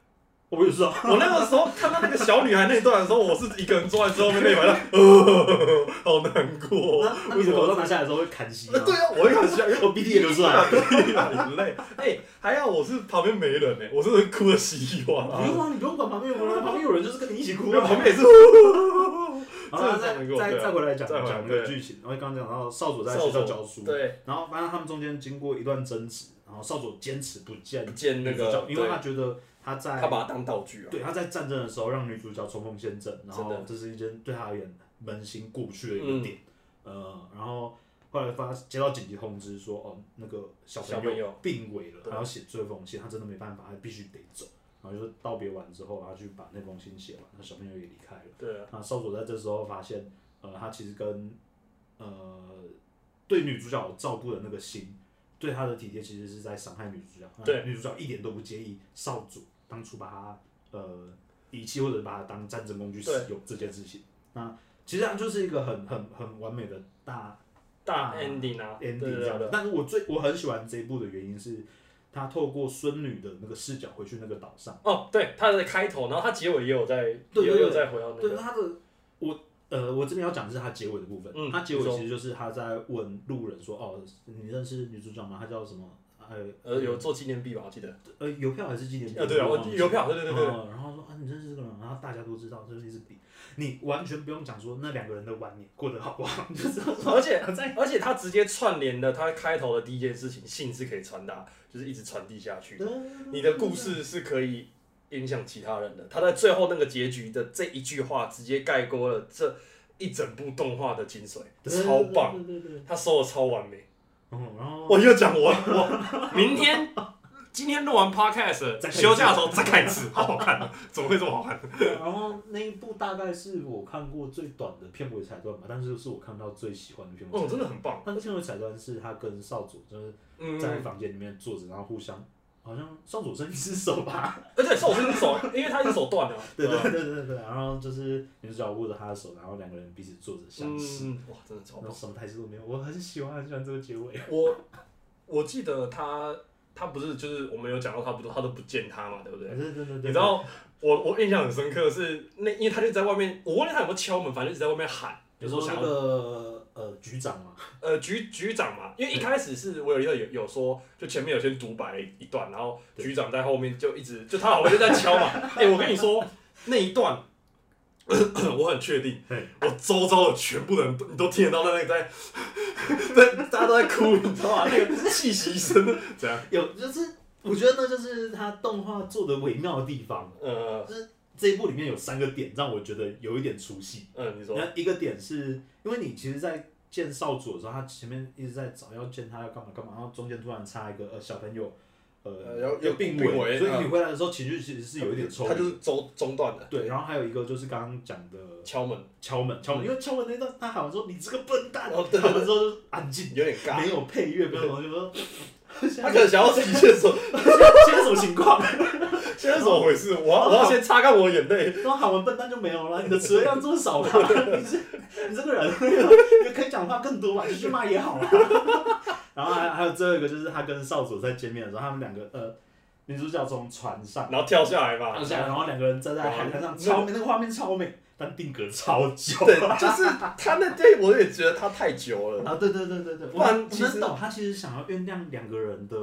我也是啊，[LAUGHS] 我那个时候看到那个小女孩那一段的时候，我是一个人坐在最后面那一排 [LAUGHS] 的，呃，[LAUGHS] 好难过。那那你的口罩拿下来的时候会砍息吗呃，？对啊，我一开始想，因为我鼻涕也流出来了。很累。哎，还好我是旁边没人呢，我真的哭的稀里哗啦。不用啊，你不用管旁边有人，旁边有人就是跟你一起哭啊。因为旁边也是，好了，再再再回来讲再讲那个剧情，然后刚刚讲到少佐在学校教书，对，然后反正他们中间经过一段争执，然后少佐坚持不见不见那个，因为他觉得他在他把它当道具啊。对他在战争的时候让女主角冲锋陷阵，然后这是一件对他而言扪心过不去的一嗯个点，呃，然后后来发接到紧急通知说，哦，那个小小朋友病危了，他要写最后一封信，他真的没办法，他必须得走，然后就是道别完之后，然后去把那封信写完，那小朋友也离开了。对啊，那少佐在这时候发现，呃，他其实跟呃对女主角照顾的那个心，对他的体贴，其实是在伤害女主角。那对女主角一点都不介意少主当初把它呃遗弃或者把它当战争工具使用这件事情。那其实它就是一个很很很完美的大大 ending 啊 ending。这样的但是我最我很喜欢这一部的原因是，他透过孙女的那个视角回去那个岛上。哦，对，他的开头，然后他结尾也有在，也有在回到那个对个，他的我呃，我这边要讲的是他结尾的部分。嗯他结尾其实就是他在问路人说：“哦，你认识女主角吗？她叫什么？啊，还有呃，有做纪念币吧？我记得。呃邮票还是纪念币？呃，对啊，我邮票，对对对对。嗯然后说啊，你认识这个人，然后大家都知道这是一支笔，你完全不用讲说那两个人的晚年过得好不好，你就知道而且在而且他直接串联了他开头的第一件事情，信是可以传达，就是一直传递下去的。你的故事是可以影响其他人的。他在最后那个结局的这一句话，直接概括了这一整部动画的精髓，超棒，他收的超完美。嗯，然后我又讲我我明天今天录完 podcast，再看一次休假的时候再看一次，[LAUGHS] 好好看啊！怎么会这么好看？然后那一部大概是我看过最短的片尾彩段吧，但是是我看到最喜欢的片尾彩哦，真的很棒。那个片尾彩段是他跟少佐就是嗯，在房间里面坐着，然后互相好像少佐伸一只手吧，[LAUGHS] 而且手是手，因为他一只手断了。[LAUGHS] 对对吧对对对，然后就是女主角握着他的手，然后两个人彼此坐着相视，嗯，哇，真的超棒。然后什么台词都没有，我很喜欢很喜欢这个结尾。我我记得他他不是就是我们有讲到他不他都不见他嘛，对不对？对对对对，你知道我我印象很深刻的是那因为他就在外面，我忘记他有没有敲门，反正一直在外面喊，有时候想要个呃局长嘛，呃局局长嘛，因为一开始是我有一个有有说，就前面有先独白了一段，然后局长在后面就一直 [LAUGHS] 就他好像就在敲嘛。[LAUGHS] 哎、我跟你说那一段。[COUGHS] 我很确定嘿，我周遭的全部人都你都听得到那个在，[LAUGHS] 在大家都在哭，你知道吗？那个气息声，怎样？有就是我觉得那就是他动画做的微妙的地方。呃这一部里面有三个点让我觉得有一点出戏。嗯，你说，那一个点是因为你其实，在见少主的时候，他前面一直在找要见他要干嘛干嘛，然后中间突然插一个呃小朋友，呃呃要要病病危所以嗯你回来的时候情绪其实是有一点抽他。就是中中断的，对，然后还有一个就是刚刚讲的敲门，敲门敲门，因为敲门那段他喊说你这个笨蛋，哦对对对喊完之后就安静，有点尬。没有配乐，没有东西，就说 [LAUGHS] 他可能想要自己先说，[LAUGHS] 现在什么情况？[LAUGHS] 现在怎么回事？我要我要先擦干我眼泪。然后喊完笨蛋就没有了，你的词量这么少吧？你这你这个人，你可以讲话更多吧？继续骂也好啊。然后还还有最后一个就是他跟少佐在见面的时候，他们两个呃，女主角从船上然后跳下来吧，跳下来，然后两个人站在海滩上，超美，那个画面超美，但定格超久。对，就是他那 [LAUGHS] 对我也觉得他太久了，啊，对对对对对，不我然其实懂，他其实想要酝酿两个人的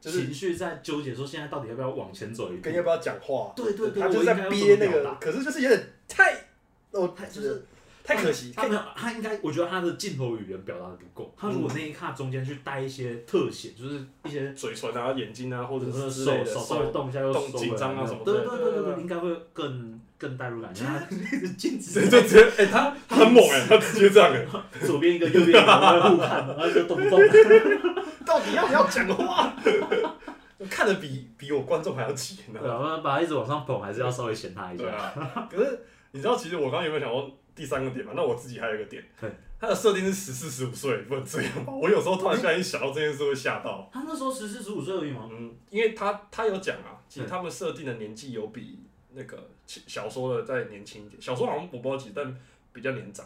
就是情绪在纠结，说现在到底要不要往前走一步。跟。要不要讲话，对对对，他就我应该要在憋那个，可是就是有点太，哦，他就是太可惜，他没有，他应该，我觉得他的镜头语言表达的不够。他如果那一卡中间去带一些特写，就是一些嘴唇啊、眼睛啊，或者是手手稍微动一下又紧张啊什么的对对对对，应该会更更带入感。他一直静止对，就直接，哎，他他很猛哎，他直接这样哎，[LAUGHS] 左边一个，右边一个，然后互看，然后就动不动。[LAUGHS] 到底要不要讲话？看的比比我观众还要急，你知道吗？对啊，把他一直往上捧，还是要稍微嫌他一对下。啊，可是你知道，其实我刚刚有没有想过第三个点嘛？那我自己还有一个点对，他的设定是十四十五岁，不能这样吧？我有时候突然间一想到这件事会吓到。他那时候十四十五岁而已吗？嗯，因为他他有讲啊，其实他们设定的年纪有比那个小说的再年轻一点，小说好像不知道几，但比较年长。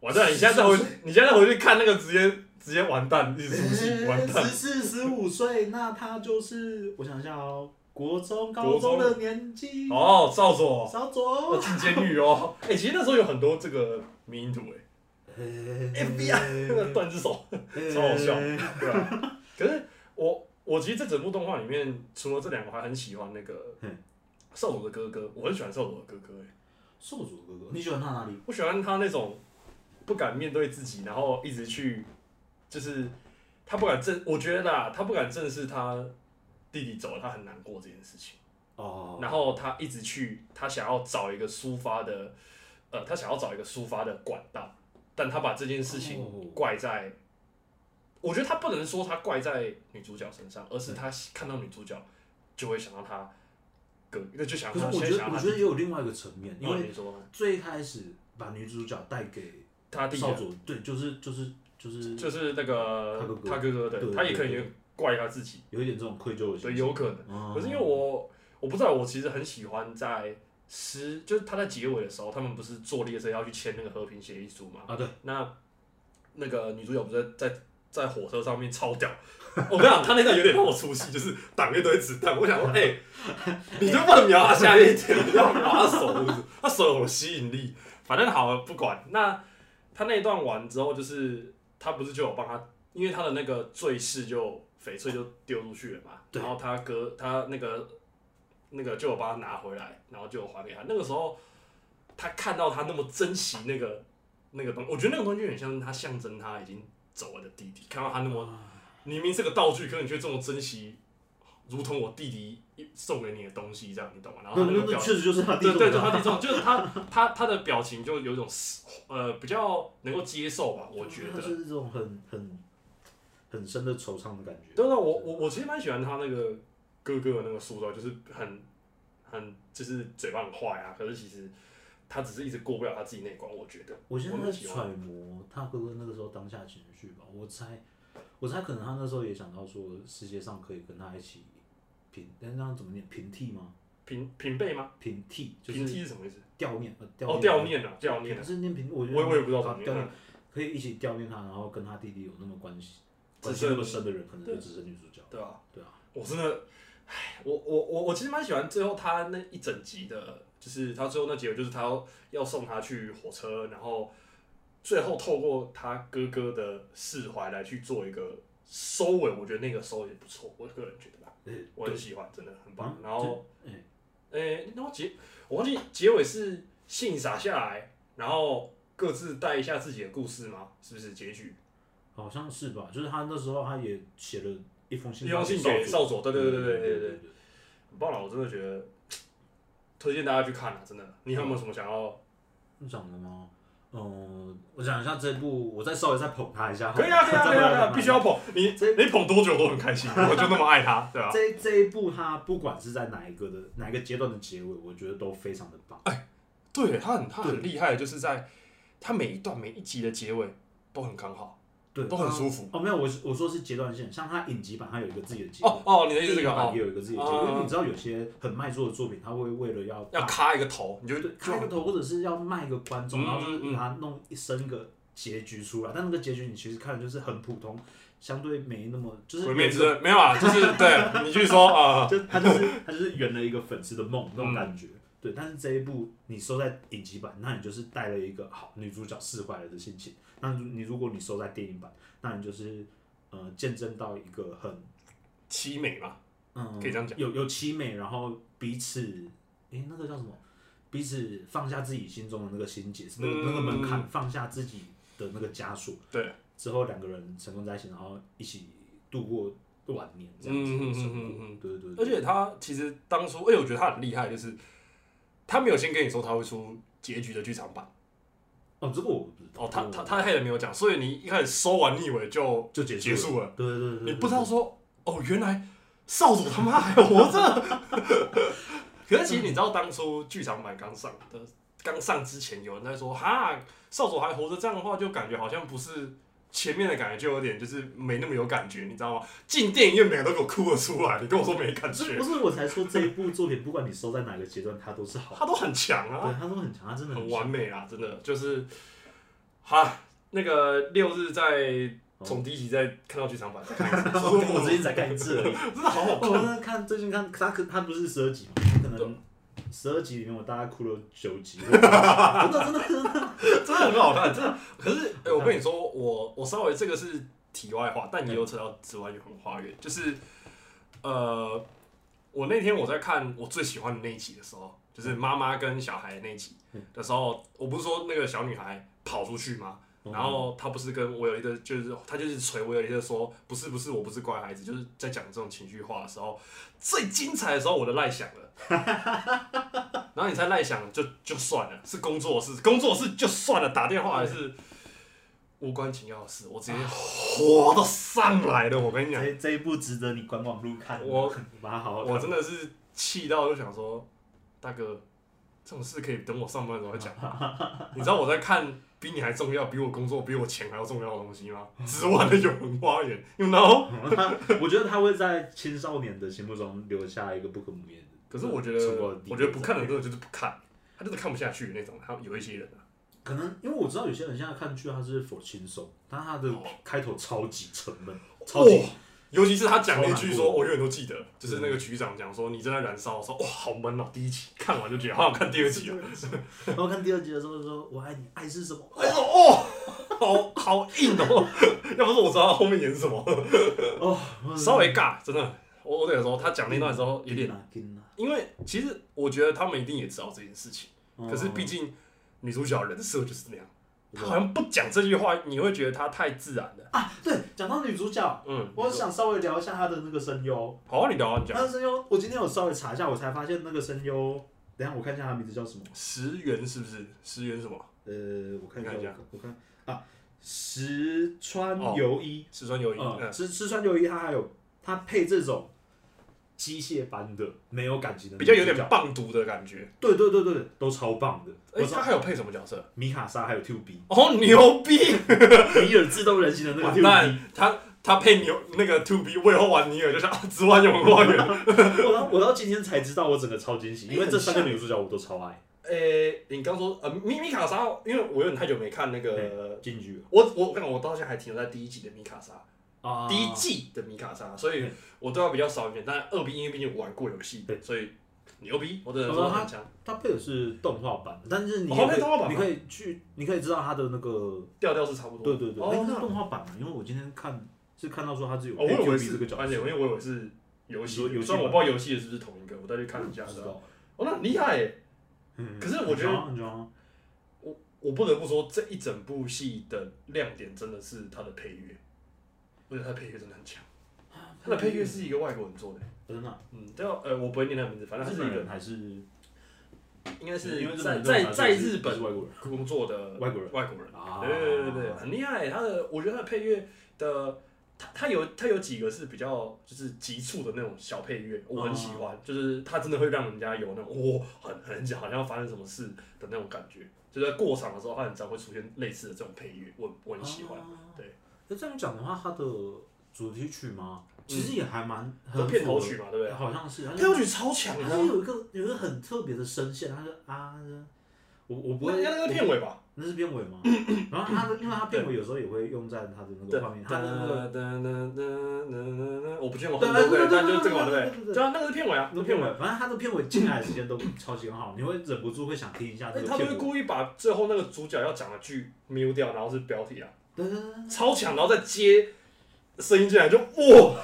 完蛋！你现在再回，你现在再回去看那个，直接直接完蛋，一直出戏，完蛋十。四十五岁，那他就是我想一下哦，国中、高中中的年纪。哦，少佐少要佐。进监狱哦。[LAUGHS] 哎、其实那时候有很多这个迷因图哎，FBI [LAUGHS] 那个断只手，超好笑对吧、可是我我其实这整部动画里面，除了这两个，我还很喜欢那个嗯少佐的哥哥，我很喜欢少佐的哥哥哎。少佐哥哥，你喜欢他哪里？我喜欢他那种不敢面对自己，然后一直去，就是他不敢正，我觉得啦，他不敢正视他弟弟走了，他很难过这件事情。哦。然后他一直去，他想要找一个抒发的，呃，他想要找一个抒发的管道，但他把这件事情哦。怪在，我觉得他不能说他怪在女主角身上，而是他看到女主角就会想到他哥，那就想可是到他我觉得，我觉得也有另外一个层面，因为哦你说最开始把女主角带给他弟弟少佐，对，就是就是就是就是那个他哥哥他哥哥对的，他也可对能怪他自己，有一点这种愧疚的心对，有可能。哦可是因为我我不知道，我其实很喜欢在诗，就是他在结尾的时候，他们不是坐列车要去签那个和平协议书嘛？啊对，那那个女主角不是在在在火车上面超屌。我跟你讲，他那段有点让我出戏，就是挡一堆子弹。我想说，哎、你就不能瞄他下面一点，你要瞄他手，是不是？他手有吸引力。反正好了，不管。那他那一段完之后，就是他不是就有帮他，因为他的那个坠饰就翡翠就丢出去了嘛，然后他哥他那个那个就有帮他拿回来，然后就有还给他。那个时候他看到他那么珍惜那个那个东西，我觉得那个东西有点像是他象征他已经走了的弟弟，看到他那么明明是个道具，可是你却这么珍惜，如同我弟弟送给你的东西这样，你懂吗？然后那个表确实就是他弟对对，他弟 [LAUGHS] 这种，就是他他他的表情就有一种呃比较能够接受吧，我觉得。就是这种很很很深的惆怅的感觉。对对，我我我其实蛮喜欢他那个哥哥的那个塑造，就是很很就是嘴巴很坏啊，可是其实他只是一直过不了他自己那一关，我觉得。我现在在揣摩他哥哥那个时候当下情绪吧，我猜，我猜可能他那时候也想到说，世界上可以跟他一起平，但那样怎么念？平替吗？平平辈吗？平替就是平替是什么意思？掉念，呃哦，掉念啊，掉念不啊，是念平，我觉得我也我也不知道怎啊悼念么念。可以一起掉念他，然后跟他弟弟有那么关系关系那么深的人，可能就对只是女主角。对啊，对啊，我真的，唉，我我我我其实蛮喜欢最后他那一整集的，就是他最后那结尾，就是他要要送他去火车，然后最后透过他哥哥的释怀来去做一个收尾，我觉得那个收尾也不错，我个人觉得啦，呃我很喜欢，真的很棒。嗯然后，哎诶、然后结我忘记结尾是信洒下来，然后各自带一下自己的故事吗？是不是结局？好像是吧就是他那时候他也写了一封信一封信给少佐对对对对对对对很棒了我真的觉得推荐大家去看了真的。你有没有什么想要？讲的吗？嗯我想一下这部我再稍微再捧他一下对呀对呀对呀以啊必须要捧。你你捧多久都很开心我就那么爱他对啊这这一部他不管是在哪一个的哪个阶段的结尾我觉得都非常的棒。哎对他很他很厉害就是在他每一段每一集的结尾都很刚好。对，都很舒服。哦，没有，我是我说是阶段性，像他影集版，它有一个自己的结尾。哦哦，你的意思是这个哦电影版也，有一个自己的结因为你知道有些很卖座的作品，他会为了要要卡一个头，你就对开个头，或者是要卖一个观众，嗯然后就是嗯把它弄一生个结局出来，但那个结局你其实看的就是很普通，相对没那么就是毁灭之刃没有啊，就是 [LAUGHS] 对你去说啊，就他就是他就是圆了一个粉丝的梦那嗯种感觉。对，但是这一部你收在影集版，那你就是带了一个好女主角释怀了的心情。那你如果你收在电影版，那你就是呃见证到一个很凄美吧，嗯可以这样讲有有凄美，然后彼此诶、那个叫什么？彼此放下自己心中的那个心结，那个、那个门槛，放下自己的那个枷锁。对，之后两个人成功在一起，然后一起度过晚年这样子的生活。嗯嗯嗯嗯嗯对对对，而且他其实当初，而且我觉得他很厉害，就是他没有先跟你说他会出结局的剧场版，哦，这个。哦，他他他他也没有讲，所以你一开始收完你以为就就结束结束了，对对对对，你不知道说哦，原来少主他妈还活着。[LAUGHS] 可是其实你知道，当初剧场版刚上的刚上之前，有人在说哈，少主还活着，这样的话就感觉好像不是前面的感觉，就有点就是没那么有感觉，你知道吗？进电影院每个都给我哭了出来，你跟我说没感觉不，是我才说这一部作品，不管你收在哪个阶段，它都是好它。都很强啊。对，它都很强，它真的很强完美啊，真的就是，哈，那个六日在从第一集再看到剧场版再看一次，我最近才看一次而已。真的好好我看。那看最近看他可他不是十二集嘛，可能十二集里面我大概哭了九集，[LAUGHS] 真的真的真的。真的很好看，真的。可是，哎、我跟你说，我我稍微这个是题外话，但也有扯到之外有很花园，就是呃，我那天我在看我最喜欢的那一集的时候，就是妈妈跟小孩那一集的时候，我不是说那个小女孩跑出去吗？然后他不是跟我有一个，就是他就是捶我有一个说，不是不是，我不是乖孩子，就是在讲这种情绪话的时候，最精彩的时候我的赖想了，[LAUGHS] 然后你猜赖想就就算了，是工作室，工作室就算了，打电话还是无关紧要的事，我直接火都上来了，我跟你讲，这这一部值得你管网路看，我把它好好。我真的是气到就想说，大哥，这种事可以等我上班的时候再讲吗。你知道我在看比你还重要、比我工作、比我钱还要重要的东西吗？[LAUGHS] 只玩的永恒花园，you know？我觉得他会在青少年的心目中留下一个不可磨灭的。可是我觉得我觉得不看的人真的就是不看，他就是看不下去那种。他有一些人啊，可能因为我知道有些人现在看剧他是否轻松，但他的哦开头超级沉闷，超级、尤其是他讲了一句说，我永远都记得，就是那个局长讲说，你正在燃烧的时候，哇，好闷哦。第一集看完就觉得好想看第二集哦。然后看第二集的时候就说：“我爱你，爱是什么？”哎呦哦，好好硬哦。[LAUGHS] 要不是我知道他后面演什么，哦，稍微尬，真的。我我得说，他讲那段的时候有点，因为其实我觉得他们一定也知道这件事情，可是毕竟女主角人设就是那样，她哦好像不讲这句话，你会觉得他太自然了。啊，对，讲到女主角，嗯，我想稍微聊一下她的那个声优。好啊，你聊啊，你讲。她的声优，我今天有稍微查一下，我才发现那个声优，等一下我看一下她名字叫什么。石原是不是？石原什么？呃，我看一下，看一下我看啊，石川由一，石川由一。嗯，嗯，石石川由一，他还有他配这种机械般的没有感情的，比较有点，棒读的感觉。对对对对，都超棒的。哎，他还有配什么角色？米卡莎还有 Two B，哦，牛逼！[LAUGHS] 尼尔自动人形的那个完 Two B，，他他配牛那个 To B，我以后玩尼尔就像啊，只玩永恒花园。[LAUGHS] 我到我到今天才知道，我整个超惊喜，[LAUGHS] 因为这三个女主角我都超爱。诶，你刚说呃，米米卡莎，因为我有点太久没看那个，进去我我我看我到现在还停留在第一集的米卡莎，啊第一季的米卡莎，所以我对他比较少一点。但二 B 因为毕竟我玩过游戏对，所以牛逼，我只能哦说很强，他配的是动画版，但是你可以配动画版你可以去，你可以知道他的那个，调调是差不多。对对对，哎，哦，那那动画版嘛？因为我今天看是看到说他是有哦，我配以 Q 为 B 是这个角色而且因，为我以为是游戏你说游，戏虽然我版不知道游戏的是不是同一个，我再去看一下。知道不知道。哦，那很厉害耶！嗯可是我觉得很装很装我不得不说，这一整部戏的亮点真的是它的配乐，我觉得他的配乐真的很强。他的配乐是一个外国人做的，真的啊，嗯，叫呃，我不会念他的名字，反正他日是一个，本人还是应该是因为日在本在在日是是本外国人工作的外国人外国人，啊，对对对对，很厉害。他的我觉得他的配乐的，他他有他有几个是比较就是急促的那种小配乐，我很喜欢，就是他真的会让人家有那种哇、很很好像要发生什么事的那种感觉。就在过场的时候，他很常会出现类似的这种配乐，我我很喜欢。啊对，那这样讲的话，它的主题曲嘛，其嗯实也还蛮片头曲嘛，对不对？好像是，片头曲超强的它啊，有一个有一个很特别的声线，它是啊，我我不会，那那个是片尾吧？那是片尾吗？[CLEARS THROAT] 然后他的，因为他片尾有时候也会用在他的那个画面，它的那个我不确定我对很多对，对对但就是这个嘛，对对对对对不对？对啊，那个是片尾啊，那个片尾，反正它的片尾进来的时间都超级好，你会忍不住会想听一下这哎，他都会个片尾。故意把最后那个主角要讲的剧 mute 掉，然后是标题啊，对对对，超强，然后再接声音进来就哇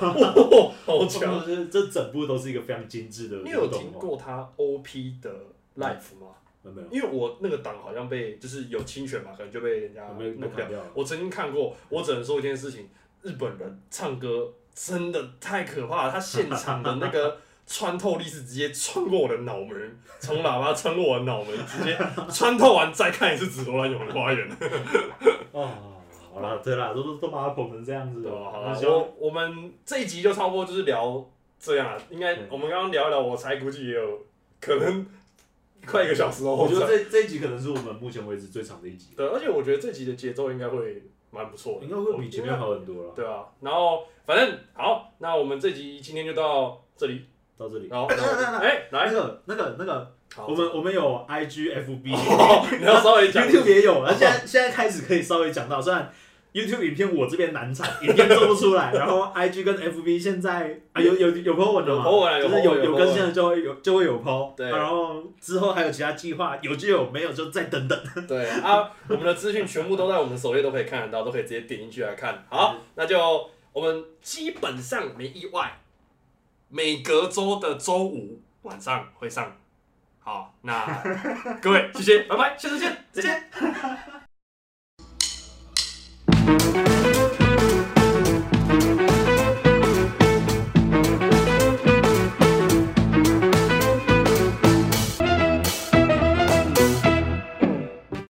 哇，好强！这这整部都是一个非常精致的你有？听过他 OP 的 life 吗？没有？因为我那个档好像被就是有侵权嘛，可能就被人家弄掉。我曾经看过，我只能说一件事情：日本人唱歌真的太可怕了。他现场的那个 [LAUGHS] 穿透力是直接穿过我的脑门，从喇叭穿过我的脑门，直接穿透完再看一次《紫罗兰永恒花园》，[LAUGHS] 哦，好了，对啦，都都都把它捧成这样子对吧？了。好了，我我们这一集就差不多就是聊这样了。应该我们刚刚聊一聊，我猜估计也有可能快一个小时哦。我觉得这这一集可能是我们目前为止最长的一集，对，而且我觉得这集的节奏应该会蛮不错的，应该会比前面好很多了。对啊，然后反正好，那我们这集今天就到这里。到这里，然后，哎来，那个那个那个，我们我们有 IG、FB、你要稍微讲 YouTube 也有，那现在现在开始可以稍微讲到，虽然 YouTube 影片我这边难产，[LAUGHS] 影片做不出来，然后 IG 跟 FB 现在啊有有有 po 文了嘛，有 po 文就是有有更新了就会有就会有 po，对然后之后还有其他计划，有就有，没有就再等等。对啊，我们的资讯全部都在我们的首页都可以看得到，都可以直接点进去来看。好，那就我们基本上没意外，每隔周的周五晚上会上。好，那 [LAUGHS] 各位谢谢，拜拜，下次见，再见。[LAUGHS] Thank you.